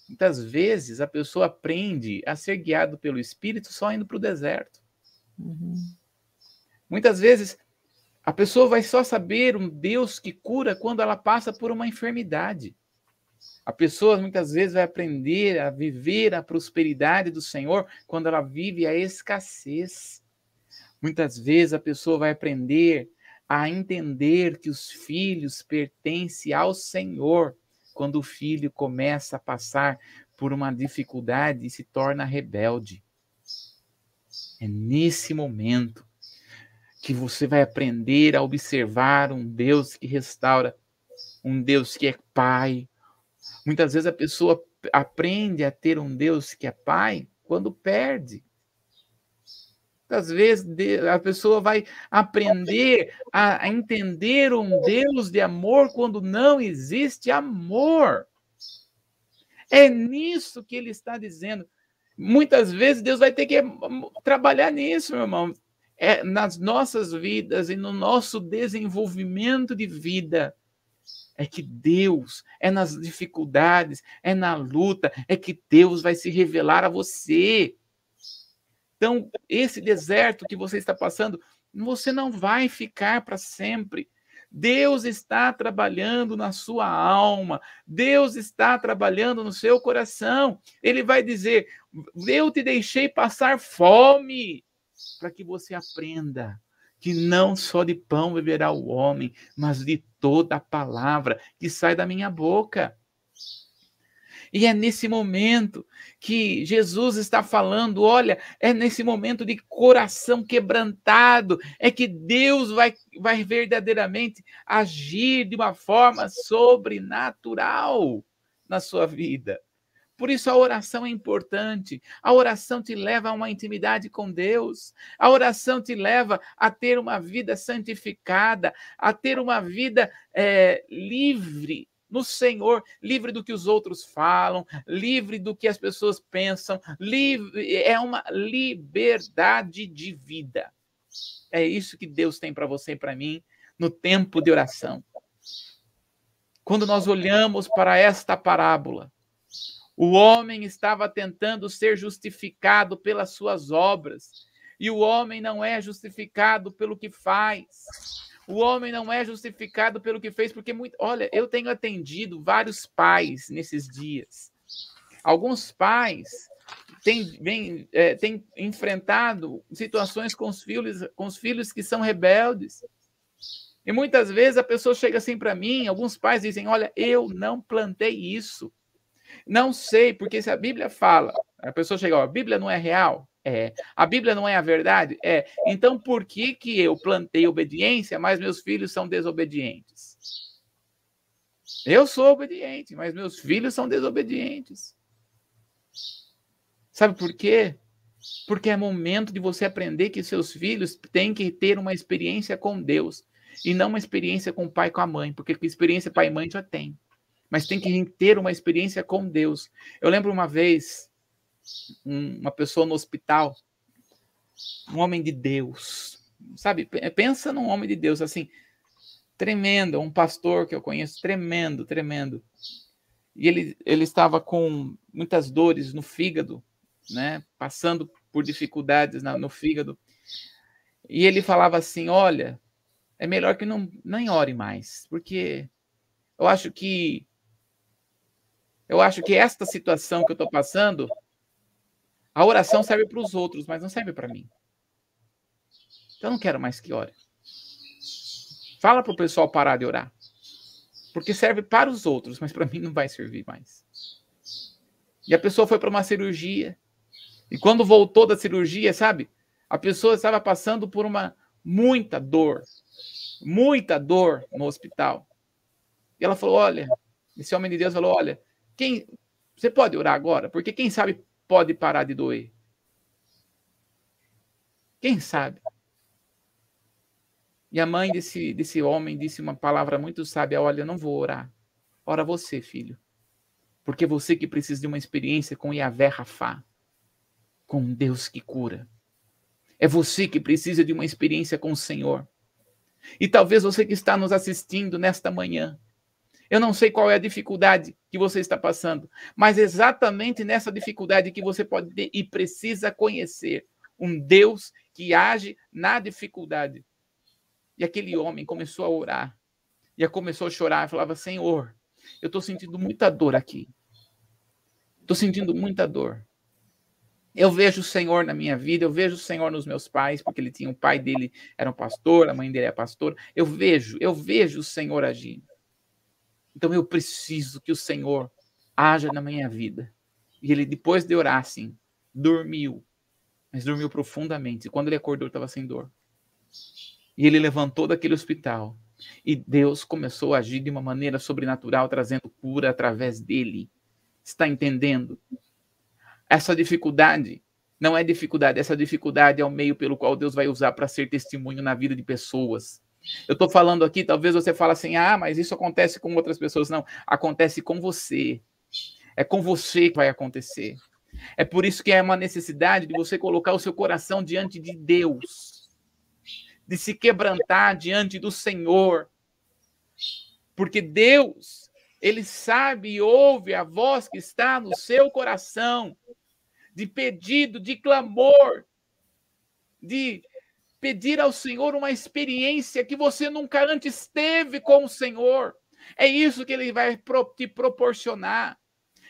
Muitas vezes a pessoa aprende a ser guiado pelo Espírito só indo para o deserto. Uhum. Muitas vezes a pessoa vai só saber um Deus que cura quando ela passa por uma enfermidade. A pessoa muitas vezes vai aprender a viver a prosperidade do Senhor quando ela vive a escassez. Muitas vezes a pessoa vai aprender a entender que os filhos pertencem ao Senhor quando o filho começa a passar por uma dificuldade e se torna rebelde. É nesse momento que você vai aprender a observar um Deus que restaura, um Deus que é Pai. Muitas vezes a pessoa aprende a ter um Deus que é Pai quando perde. Muitas vezes a pessoa vai aprender a entender um Deus de amor quando não existe amor. É nisso que ele está dizendo. Muitas vezes Deus vai ter que trabalhar nisso, meu irmão é nas nossas vidas e no nosso desenvolvimento de vida. É que Deus, é nas dificuldades, é na luta, é que Deus vai se revelar a você. Então, esse deserto que você está passando, você não vai ficar para sempre. Deus está trabalhando na sua alma, Deus está trabalhando no seu coração. Ele vai dizer: Eu te deixei passar fome, para que você aprenda que não só de pão viverá o homem, mas de toda a palavra que sai da minha boca. E é nesse momento que Jesus está falando, olha, é nesse momento de coração quebrantado, é que Deus vai, vai verdadeiramente agir de uma forma sobrenatural na sua vida. Por isso a oração é importante. A oração te leva a uma intimidade com Deus. A oração te leva a ter uma vida santificada, a ter uma vida é, livre no Senhor, livre do que os outros falam, livre do que as pessoas pensam, livre, é uma liberdade de vida. É isso que Deus tem para você e para mim no tempo de oração. Quando nós olhamos para esta parábola, o homem estava tentando ser justificado pelas suas obras, e o homem não é justificado pelo que faz. O homem não é justificado pelo que fez, porque muito. Olha, eu tenho atendido vários pais nesses dias. Alguns pais têm, é, têm enfrentado situações com os filhos, com os filhos que são rebeldes. E muitas vezes a pessoa chega assim para mim, alguns pais dizem: Olha, eu não plantei isso. Não sei, porque se a Bíblia fala, a pessoa chega, ó, a Bíblia não é real? É. A Bíblia não é a verdade? É. Então por que, que eu plantei obediência, mas meus filhos são desobedientes? Eu sou obediente, mas meus filhos são desobedientes. Sabe por quê? Porque é momento de você aprender que seus filhos têm que ter uma experiência com Deus e não uma experiência com o pai e com a mãe, porque experiência pai e mãe já tem. Mas tem que ter uma experiência com Deus. Eu lembro uma vez, uma pessoa no hospital, um homem de Deus, sabe? Pensa num homem de Deus, assim, tremendo, um pastor que eu conheço, tremendo, tremendo. E ele, ele estava com muitas dores no fígado, né? Passando por dificuldades na, no fígado. E ele falava assim: Olha, é melhor que não nem ore mais, porque eu acho que eu acho que esta situação que eu estou passando, a oração serve para os outros, mas não serve para mim. Então eu não quero mais que ore. Fala para o pessoal parar de orar. Porque serve para os outros, mas para mim não vai servir mais. E a pessoa foi para uma cirurgia. E quando voltou da cirurgia, sabe? A pessoa estava passando por uma muita dor muita dor no hospital. E ela falou: Olha, esse homem de Deus falou: Olha, quem você pode orar agora? Porque quem sabe pode parar de doer. Quem sabe? E a mãe desse, desse homem disse uma palavra muito sábia: Olha, eu não vou orar. Ora você, filho. Porque você que precisa de uma experiência com Yahvé Rafá, com Deus que cura. É você que precisa de uma experiência com o Senhor. E talvez você que está nos assistindo nesta manhã, eu não sei qual é a dificuldade que você está passando, mas exatamente nessa dificuldade que você pode ter e precisa conhecer um Deus que age na dificuldade. E aquele homem começou a orar, e começou a chorar, e falava: Senhor, eu estou sentindo muita dor aqui. Estou sentindo muita dor. Eu vejo o Senhor na minha vida, eu vejo o Senhor nos meus pais, porque ele tinha um pai dele era um pastor, a mãe dele é pastora. Eu vejo, eu vejo o Senhor agindo. Então eu preciso que o Senhor haja na minha vida. E ele, depois de orar assim, dormiu, mas dormiu profundamente. E quando ele acordou, estava sem dor. E ele levantou daquele hospital. E Deus começou a agir de uma maneira sobrenatural, trazendo cura através dele. Está entendendo? Essa dificuldade não é dificuldade, essa dificuldade é o meio pelo qual Deus vai usar para ser testemunho na vida de pessoas. Eu estou falando aqui, talvez você fale assim, ah, mas isso acontece com outras pessoas. Não, acontece com você. É com você que vai acontecer. É por isso que é uma necessidade de você colocar o seu coração diante de Deus, de se quebrantar diante do Senhor. Porque Deus, Ele sabe e ouve a voz que está no seu coração de pedido, de clamor, de pedir ao Senhor uma experiência que você nunca antes teve com o Senhor. É isso que ele vai te proporcionar.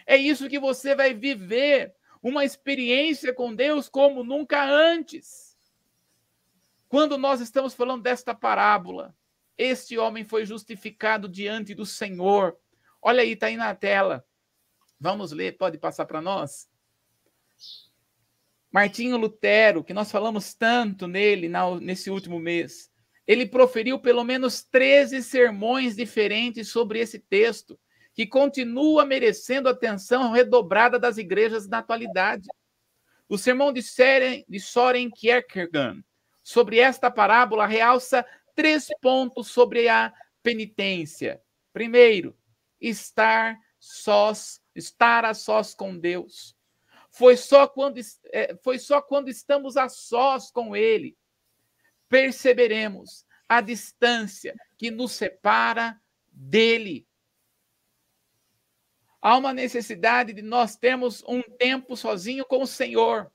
É isso que você vai viver, uma experiência com Deus como nunca antes. Quando nós estamos falando desta parábola, este homem foi justificado diante do Senhor. Olha aí, está aí na tela. Vamos ler, pode passar para nós? Martinho Lutero, que nós falamos tanto nele nesse último mês, ele proferiu pelo menos 13 sermões diferentes sobre esse texto, que continua merecendo atenção redobrada das igrejas na atualidade. O sermão de, Soren, de Soren Kierkegaard sobre esta parábola realça três pontos sobre a penitência. Primeiro, estar sós, estar a sós com Deus. Foi só quando, é, foi só quando estamos a sós com Ele perceberemos a distância que nos separa dele. Há uma necessidade de nós termos um tempo sozinho com o Senhor.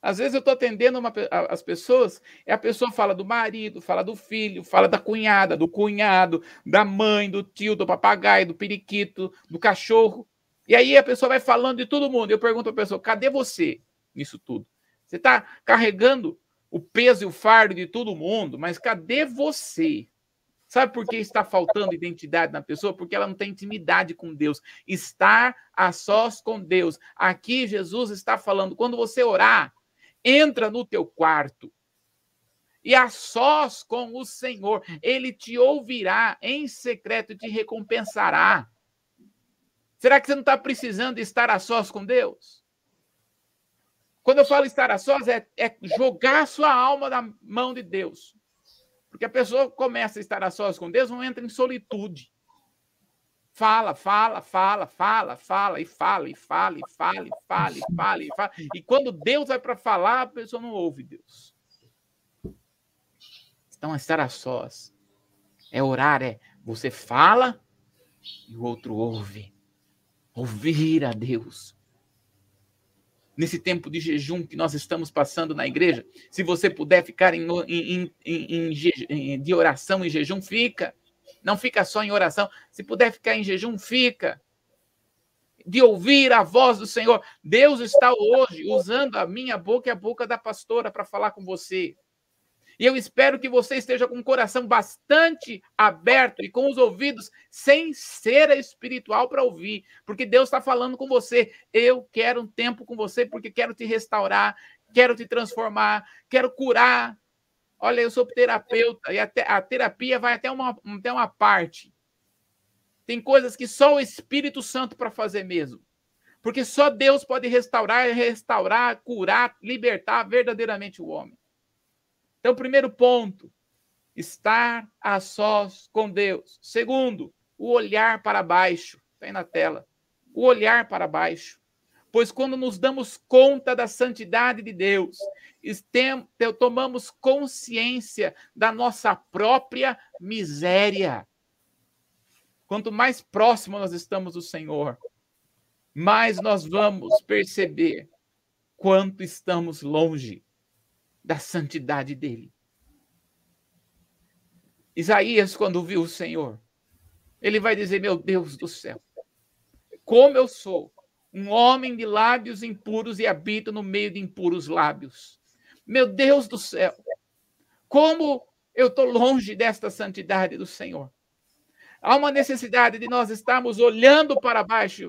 Às vezes eu estou atendendo uma, as pessoas, e a pessoa fala do marido, fala do filho, fala da cunhada, do cunhado, da mãe, do tio, do papagaio, do periquito, do cachorro. E aí a pessoa vai falando de todo mundo. Eu pergunto a pessoa: cadê você nisso tudo? Você está carregando o peso e o fardo de todo mundo, mas cadê você? Sabe por que está faltando identidade na pessoa? Porque ela não tem intimidade com Deus. Estar a sós com Deus. Aqui Jesus está falando, quando você orar, entra no teu quarto e a sós com o Senhor. Ele te ouvirá em secreto e te recompensará. Será que você não está precisando estar a sós com Deus? Quando eu falo estar a sós, é, é jogar sua alma na mão de Deus. Porque a pessoa começa a estar a sós com Deus, não entra em solitude. Fala, fala, fala, fala, fala, e fala, e fala, e fala, e fala, e fala, e fala. E quando Deus vai para falar, a pessoa não ouve Deus. Então, estar a sós é orar, é você fala e o outro ouve. Ouvir a Deus. Nesse tempo de jejum que nós estamos passando na igreja, se você puder ficar em, em, em, de oração e jejum, fica. Não fica só em oração. Se puder ficar em jejum, fica. De ouvir a voz do Senhor. Deus está hoje usando a minha boca e a boca da pastora para falar com você. E eu espero que você esteja com o coração bastante aberto e com os ouvidos sem ser espiritual para ouvir, porque Deus está falando com você. Eu quero um tempo com você porque quero te restaurar, quero te transformar, quero curar. Olha, eu sou terapeuta e a, a terapia vai até uma, até uma parte. Tem coisas que só o Espírito Santo para fazer mesmo. Porque só Deus pode restaurar, restaurar, curar, libertar verdadeiramente o homem. Então, primeiro ponto, estar a sós com Deus. Segundo, o olhar para baixo. Está aí na tela. O olhar para baixo. Pois quando nos damos conta da santidade de Deus, tomamos consciência da nossa própria miséria. Quanto mais próximo nós estamos do Senhor, mais nós vamos perceber quanto estamos longe da santidade dele. Isaías, quando viu o Senhor, ele vai dizer: Meu Deus do céu, como eu sou um homem de lábios impuros e habito no meio de impuros lábios. Meu Deus do céu, como eu estou longe desta santidade do Senhor. Há uma necessidade de nós estarmos olhando para baixo,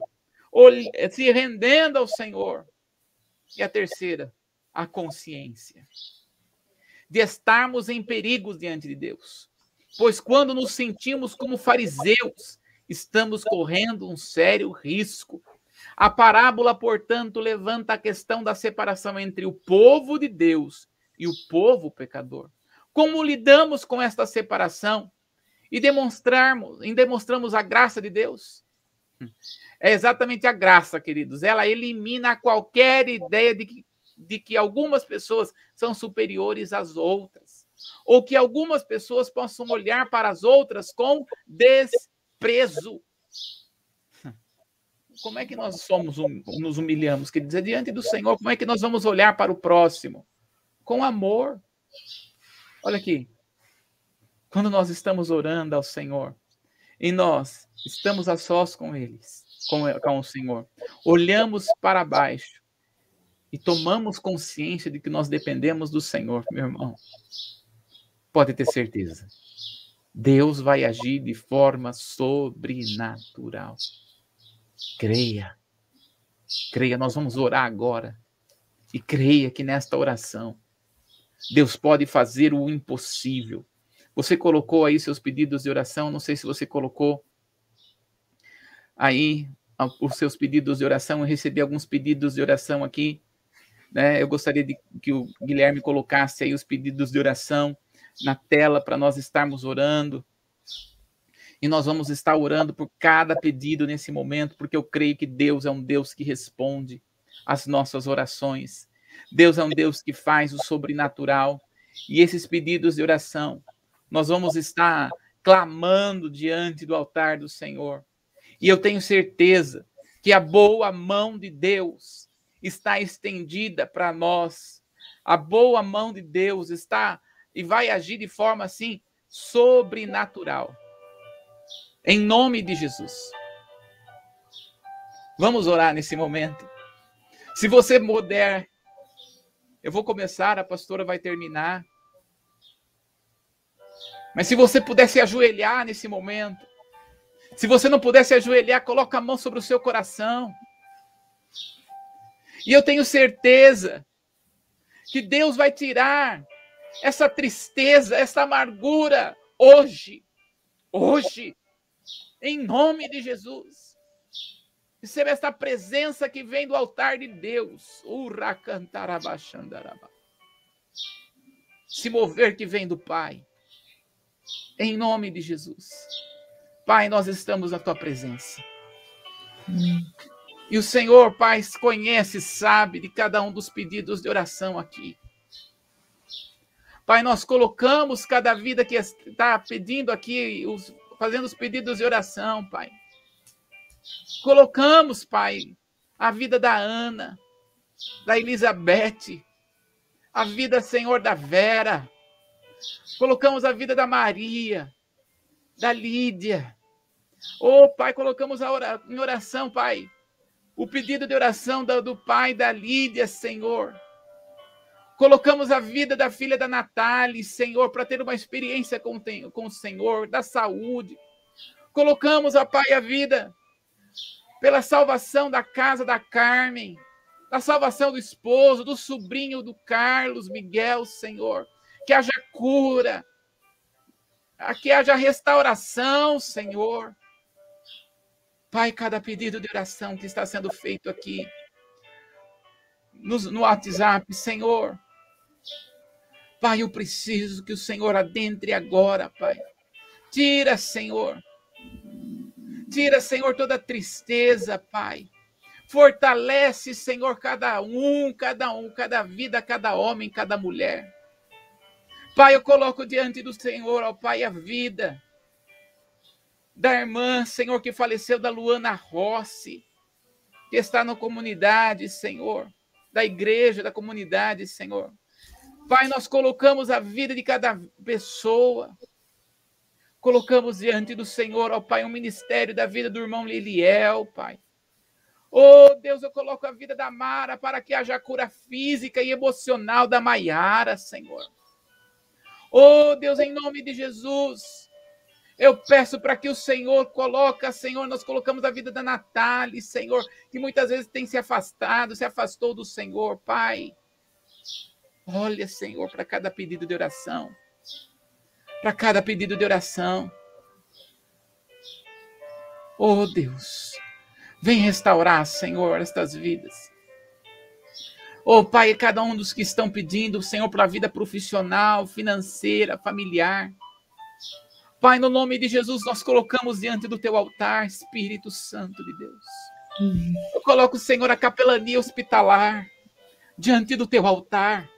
se rendendo ao Senhor. E a terceira, a consciência de estarmos em perigos diante de Deus. Pois quando nos sentimos como fariseus, estamos correndo um sério risco. A parábola, portanto, levanta a questão da separação entre o povo de Deus e o povo pecador. Como lidamos com esta separação e demonstrarmos, em demonstramos a graça de Deus? É exatamente a graça, queridos. Ela elimina qualquer ideia de que de que algumas pessoas são superiores às outras, ou que algumas pessoas possam olhar para as outras com desprezo. Como é que nós somos nos humilhamos? Quer dizer, diante do Senhor, como é que nós vamos olhar para o próximo? Com amor. Olha aqui. Quando nós estamos orando ao Senhor e nós estamos a sós com eles, com, com o Senhor, olhamos para baixo e tomamos consciência de que nós dependemos do Senhor, meu irmão, pode ter certeza. Deus vai agir de forma sobrenatural. Creia. Creia, nós vamos orar agora. E creia que nesta oração, Deus pode fazer o impossível. Você colocou aí seus pedidos de oração, não sei se você colocou aí os seus pedidos de oração. Eu recebi alguns pedidos de oração aqui. Né? Eu gostaria de que o Guilherme colocasse aí os pedidos de oração na tela para nós estarmos orando. E nós vamos estar orando por cada pedido nesse momento, porque eu creio que Deus é um Deus que responde às nossas orações. Deus é um Deus que faz o sobrenatural. E esses pedidos de oração, nós vamos estar clamando diante do altar do Senhor. E eu tenho certeza que a boa mão de Deus está estendida para nós. A boa mão de Deus está e vai agir de forma assim sobrenatural. Em nome de Jesus. Vamos orar nesse momento. Se você puder, eu vou começar, a pastora vai terminar. Mas se você pudesse ajoelhar nesse momento, se você não pudesse ajoelhar, coloca a mão sobre o seu coração. E eu tenho certeza que Deus vai tirar essa tristeza, essa amargura hoje. Hoje. Em nome de Jesus. Receba esta presença que vem do altar de Deus. Se mover que vem do Pai. Em nome de Jesus. Pai, nós estamos na tua presença. Hum. E o Senhor, Pai, conhece, sabe de cada um dos pedidos de oração aqui. Pai, nós colocamos cada vida que está pedindo aqui, os, fazendo os pedidos de oração, Pai. Colocamos, Pai, a vida da Ana, da Elizabeth, a vida, Senhor, da Vera. Colocamos a vida da Maria, da Lídia. Oh, Pai, colocamos a ora, em oração, Pai, o pedido de oração do, pai da Lídia, Senhor. Colocamos a vida da filha da Natália, Senhor, para ter uma experiência com, o Senhor, da saúde. Colocamos, ó Pai, a vida pela salvação da casa da Carmen, da salvação do esposo, do sobrinho do Carlos Miguel, Senhor. Que haja cura, que haja restauração, Senhor. Pai, cada pedido de oração que está sendo feito aqui no, no WhatsApp, Senhor. Pai, eu preciso que o Senhor adentre agora, Pai. Tira, Senhor. Tira, Senhor, toda tristeza, Pai. Fortalece, Senhor, cada um, cada um, cada vida, cada homem, cada mulher. Pai, eu coloco diante do Senhor, ó Pai, a vida da irmã, Senhor, que faleceu, da Luana Rossi, que está na comunidade, Senhor, da igreja, da comunidade, Senhor. Pai, nós colocamos a vida de cada pessoa, colocamos diante do Senhor, ó Pai, o um ministério da vida do irmão Liliel, Pai. Oh, Deus, eu coloco a vida da Mara para que haja cura física e emocional da Maiara, Senhor. Oh, Deus, em nome de Jesus, eu peço para que o Senhor coloque, Senhor, nós colocamos a vida da Natália, Senhor, que muitas vezes tem se afastado, se afastou do Senhor, Pai. Olha, Senhor, para cada pedido de oração. Para cada pedido de oração. Oh, Deus, vem restaurar, Senhor, estas vidas. Oh, Pai, cada um dos que estão pedindo, Senhor, para a vida profissional, financeira, familiar. Pai, no nome de Jesus, nós colocamos diante do teu altar, Espírito Santo de Deus. Eu coloco, Senhor, a capelania hospitalar diante do teu altar.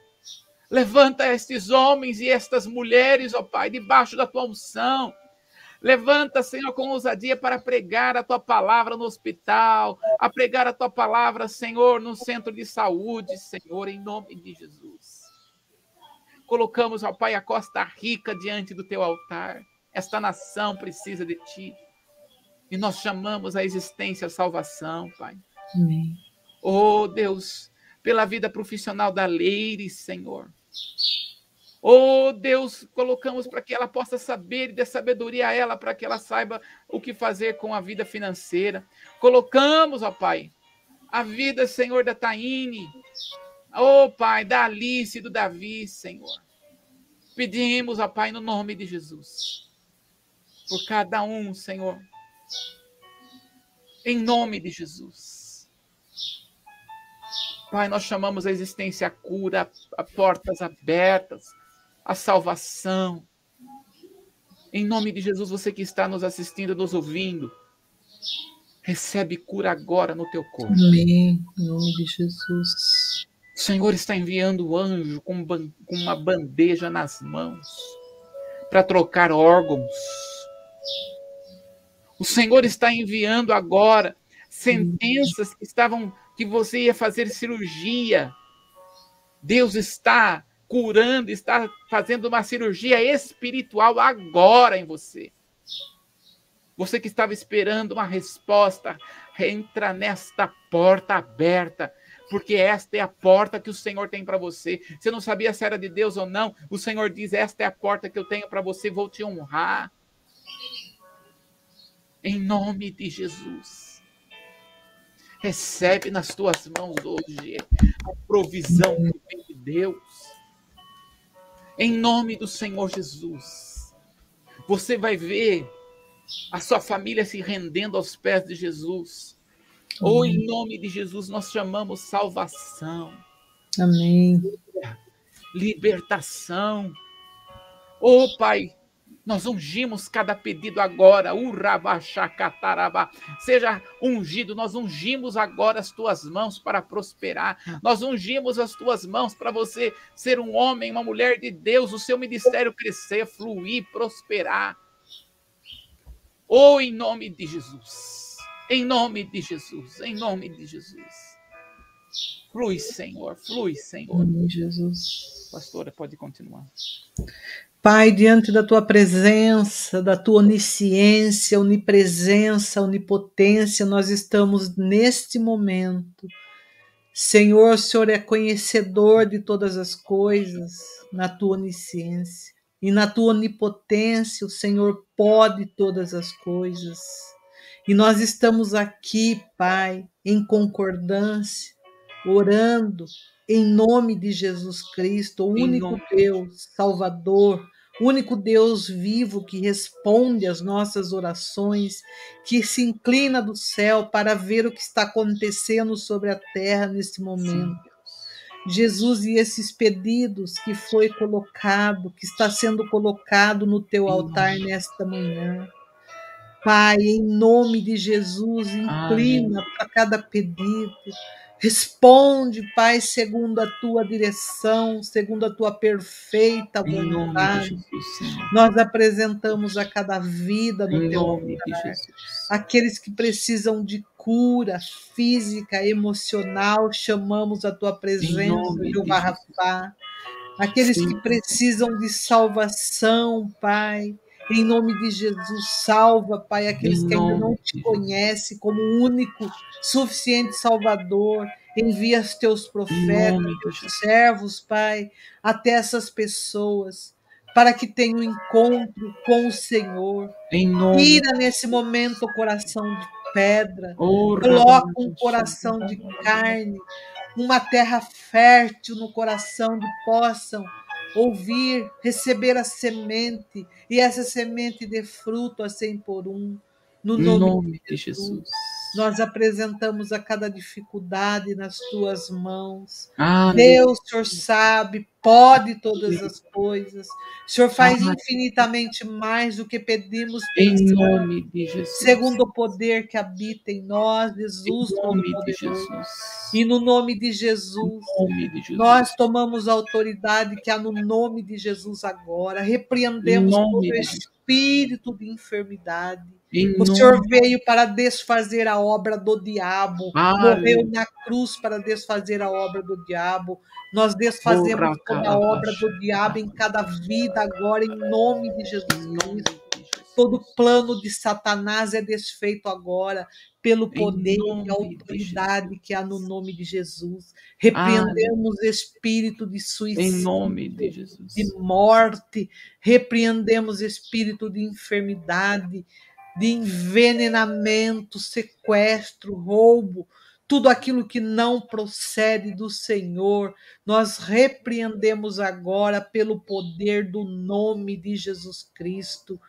Levanta estes homens e estas mulheres, ó Pai, debaixo da tua unção. Levanta, Senhor, com ousadia para pregar a tua palavra no hospital, a pregar a tua palavra, Senhor, no centro de saúde, Senhor, em nome de Jesus. Colocamos, ó Pai, a Costa Rica diante do teu altar. Esta nação precisa de ti. E nós chamamos a existência a salvação, Pai. Amém. Oh, Deus, pela vida profissional da Leire, Senhor. Oh, Deus, colocamos para que ela possa saber e dê sabedoria a ela, para que ela saiba o que fazer com a vida financeira. Colocamos, ó Pai, a vida, Senhor, da Taine. Oh, Pai, da Alice e do Davi, Senhor. Pedimos, ó Pai, no nome de Jesus por cada um, Senhor. Em nome de Jesus. Pai, nós chamamos a existência a cura, a portas abertas, a salvação. Em nome de Jesus, você que está nos assistindo, nos ouvindo, recebe cura agora no teu corpo. Amém. Em nome de Jesus. O Senhor está enviando o anjo com, com uma bandeja nas mãos para trocar órgãos o Senhor está enviando agora sentenças que estavam que você ia fazer cirurgia. Deus está curando, está fazendo uma cirurgia espiritual agora em você. Você que estava esperando uma resposta, entra nesta porta aberta. porque esta é a porta que o Senhor tem para você. Você não sabia se era de Deus ou não? O Senhor diz: Esta é a porta que eu tenho para você, vou te honrar. Em nome de Jesus. Recebe nas tuas mãos hoje a provisão que vem de Deus. Em nome do Senhor Jesus. Você vai ver a sua família se rendendo aos pés de Jesus. Ou oh, em nome de Jesus nós chamamos salvação. Amém. Libertação. Oh, Pai, nós ungimos cada pedido agora. Seja ungido. Nós ungimos agora as tuas mãos para prosperar. Nós ungimos as tuas mãos para você ser um homem, uma mulher de Deus, o seu ministério crescer, fluir, prosperar. Ou oh, em nome de Jesus. Em nome de Jesus. Em nome de Jesus. Flui, Senhor. Flui, Senhor. Em Jesus. Pastora, pode continuar. Pai, diante da tua presença, da tua onisciência, onipresença, onipotência, nós estamos neste momento. Senhor, o Senhor é conhecedor de todas as coisas, na tua onisciência. E na tua onipotência, o Senhor pode todas as coisas. E nós estamos aqui, Pai, em concordância, orando em nome de Jesus Cristo, o único Deus, Salvador, único Deus vivo que responde às nossas orações, que se inclina do céu para ver o que está acontecendo sobre a terra neste momento. Sim. Jesus, e esses pedidos que foi colocado, que está sendo colocado no teu altar nesta manhã. Pai, em nome de Jesus, inclina para cada pedido Responde, Pai, segundo a tua direção, segundo a tua perfeita vontade. Nós apresentamos a cada vida no em teu nome Aqueles que precisam de cura física, emocional, chamamos a tua presença, meu Barrafá. Aqueles Sim. que precisam de salvação, Pai, em nome de Jesus, salva, Pai, aqueles que ainda não te conhecem como único, suficiente Salvador. Envia os teus profetas, teus servos, Pai, até essas pessoas, para que tenham um encontro com o Senhor. Tira nesse momento o coração de pedra, oh, coloca um coração de carne, uma terra fértil no coração de possam ouvir, receber a semente, e essa semente dê fruto a cem por um. No nome, nome de Jesus. Jesus. Nós apresentamos a cada dificuldade nas tuas mãos. Amém. Deus, o Senhor sabe, pode todas as coisas. O Senhor faz Amém. infinitamente mais do que pedimos. Em nome de Jesus. Segundo o poder que habita em nós, Jesus. Em nome de Jesus. E no nome de Jesus, nome de Jesus. nós tomamos a autoridade que há no nome de Jesus agora. Repreendemos todo espírito de enfermidade. O Senhor veio para desfazer a obra do diabo, morreu na cruz para desfazer a obra do diabo. Nós desfazemos toda a obra do diabo em cada vida agora, em nome de Jesus Cristo. Todo plano de Satanás é desfeito agora pelo poder e autoridade que há no nome de Jesus. Repreendemos ah, espírito de suicídio, em nome de Jesus, de morte, repreendemos espírito de enfermidade, de envenenamento, sequestro, roubo, tudo aquilo que não procede do Senhor, nós repreendemos agora pelo poder do nome de Jesus Cristo.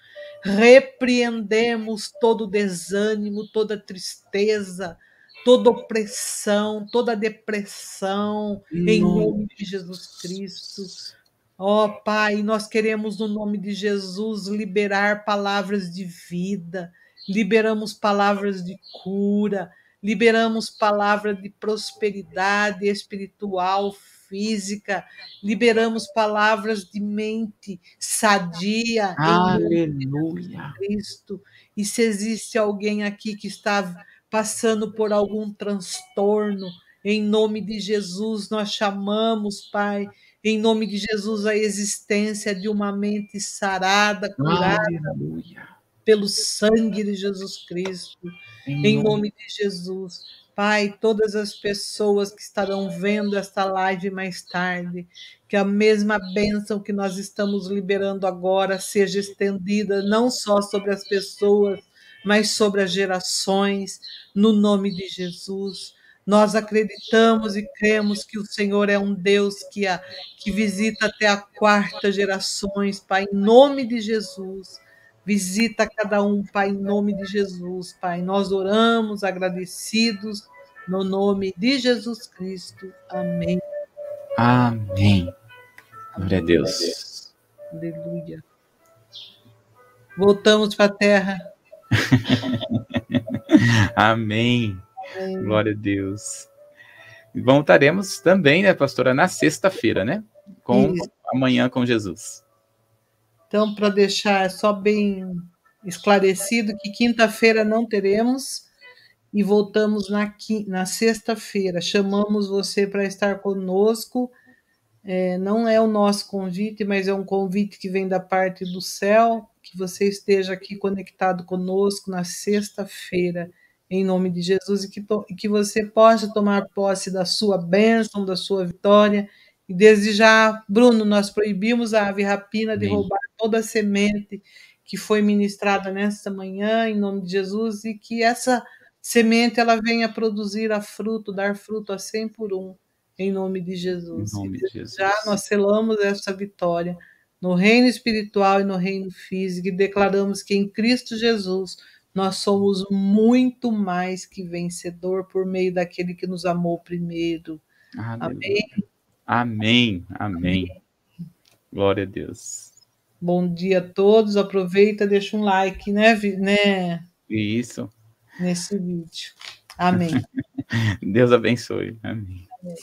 Repreendemos todo desânimo, toda tristeza, toda opressão, toda depressão, em nome de Jesus Cristo. Ó oh, Pai, nós queremos, no nome de Jesus, liberar palavras de vida, liberamos palavras de cura, liberamos palavras de prosperidade espiritual, física, liberamos palavras de mente sadia. Aleluia. Cristo. E se existe alguém aqui que está passando por algum transtorno, em nome de Jesus, nós chamamos, Pai em nome de Jesus, a existência de uma mente sarada, curada Aleluia. Pelo sangue de Jesus Cristo. Em, em nome de Jesus, Pai, todas as pessoas que estarão vendo esta live mais tarde, que a mesma bênção que nós estamos liberando agora seja estendida não só sobre as pessoas, mas sobre as gerações, no nome de Jesus. Nós acreditamos e cremos que o Senhor é um Deus que, a, que visita até a quarta gerações, Pai, em nome de Jesus. Visita cada um, Pai, em nome de Jesus, Pai. Nós oramos agradecidos no nome de Jesus Cristo. Amém. Amém. Glória a Deus. Aleluia. Voltamos para a terra. Amém. Amém. Glória a Deus. Voltaremos também, né, pastora, na sexta-feira, né? Com Isso. amanhã com Jesus. Então, para deixar só bem esclarecido que quinta-feira não teremos e voltamos na, na sexta-feira. Chamamos você para estar conosco. É, não é o nosso convite, mas é um convite que vem da parte do céu, que você esteja aqui conectado conosco na sexta-feira, em nome de Jesus, e que, que você possa tomar posse da sua bênção, da sua vitória e desde já, Bruno, nós proibimos a ave rapina de roubar toda a semente que foi ministrada nesta manhã, em nome de Jesus, e que essa semente ela venha produzir a fruto, dar fruto a 100 por um, em nome de Jesus. Em nome de Jesus. Já nós selamos essa vitória no reino espiritual e no reino físico, e declaramos que em Cristo Jesus nós somos muito mais que vencedor por meio daquele que nos amou primeiro. Amém. Amém, amém. Glória a Deus. Bom dia a todos. Aproveita, deixa um like, né? né? Isso. Nesse vídeo. Amém. Deus abençoe. Amém. amém.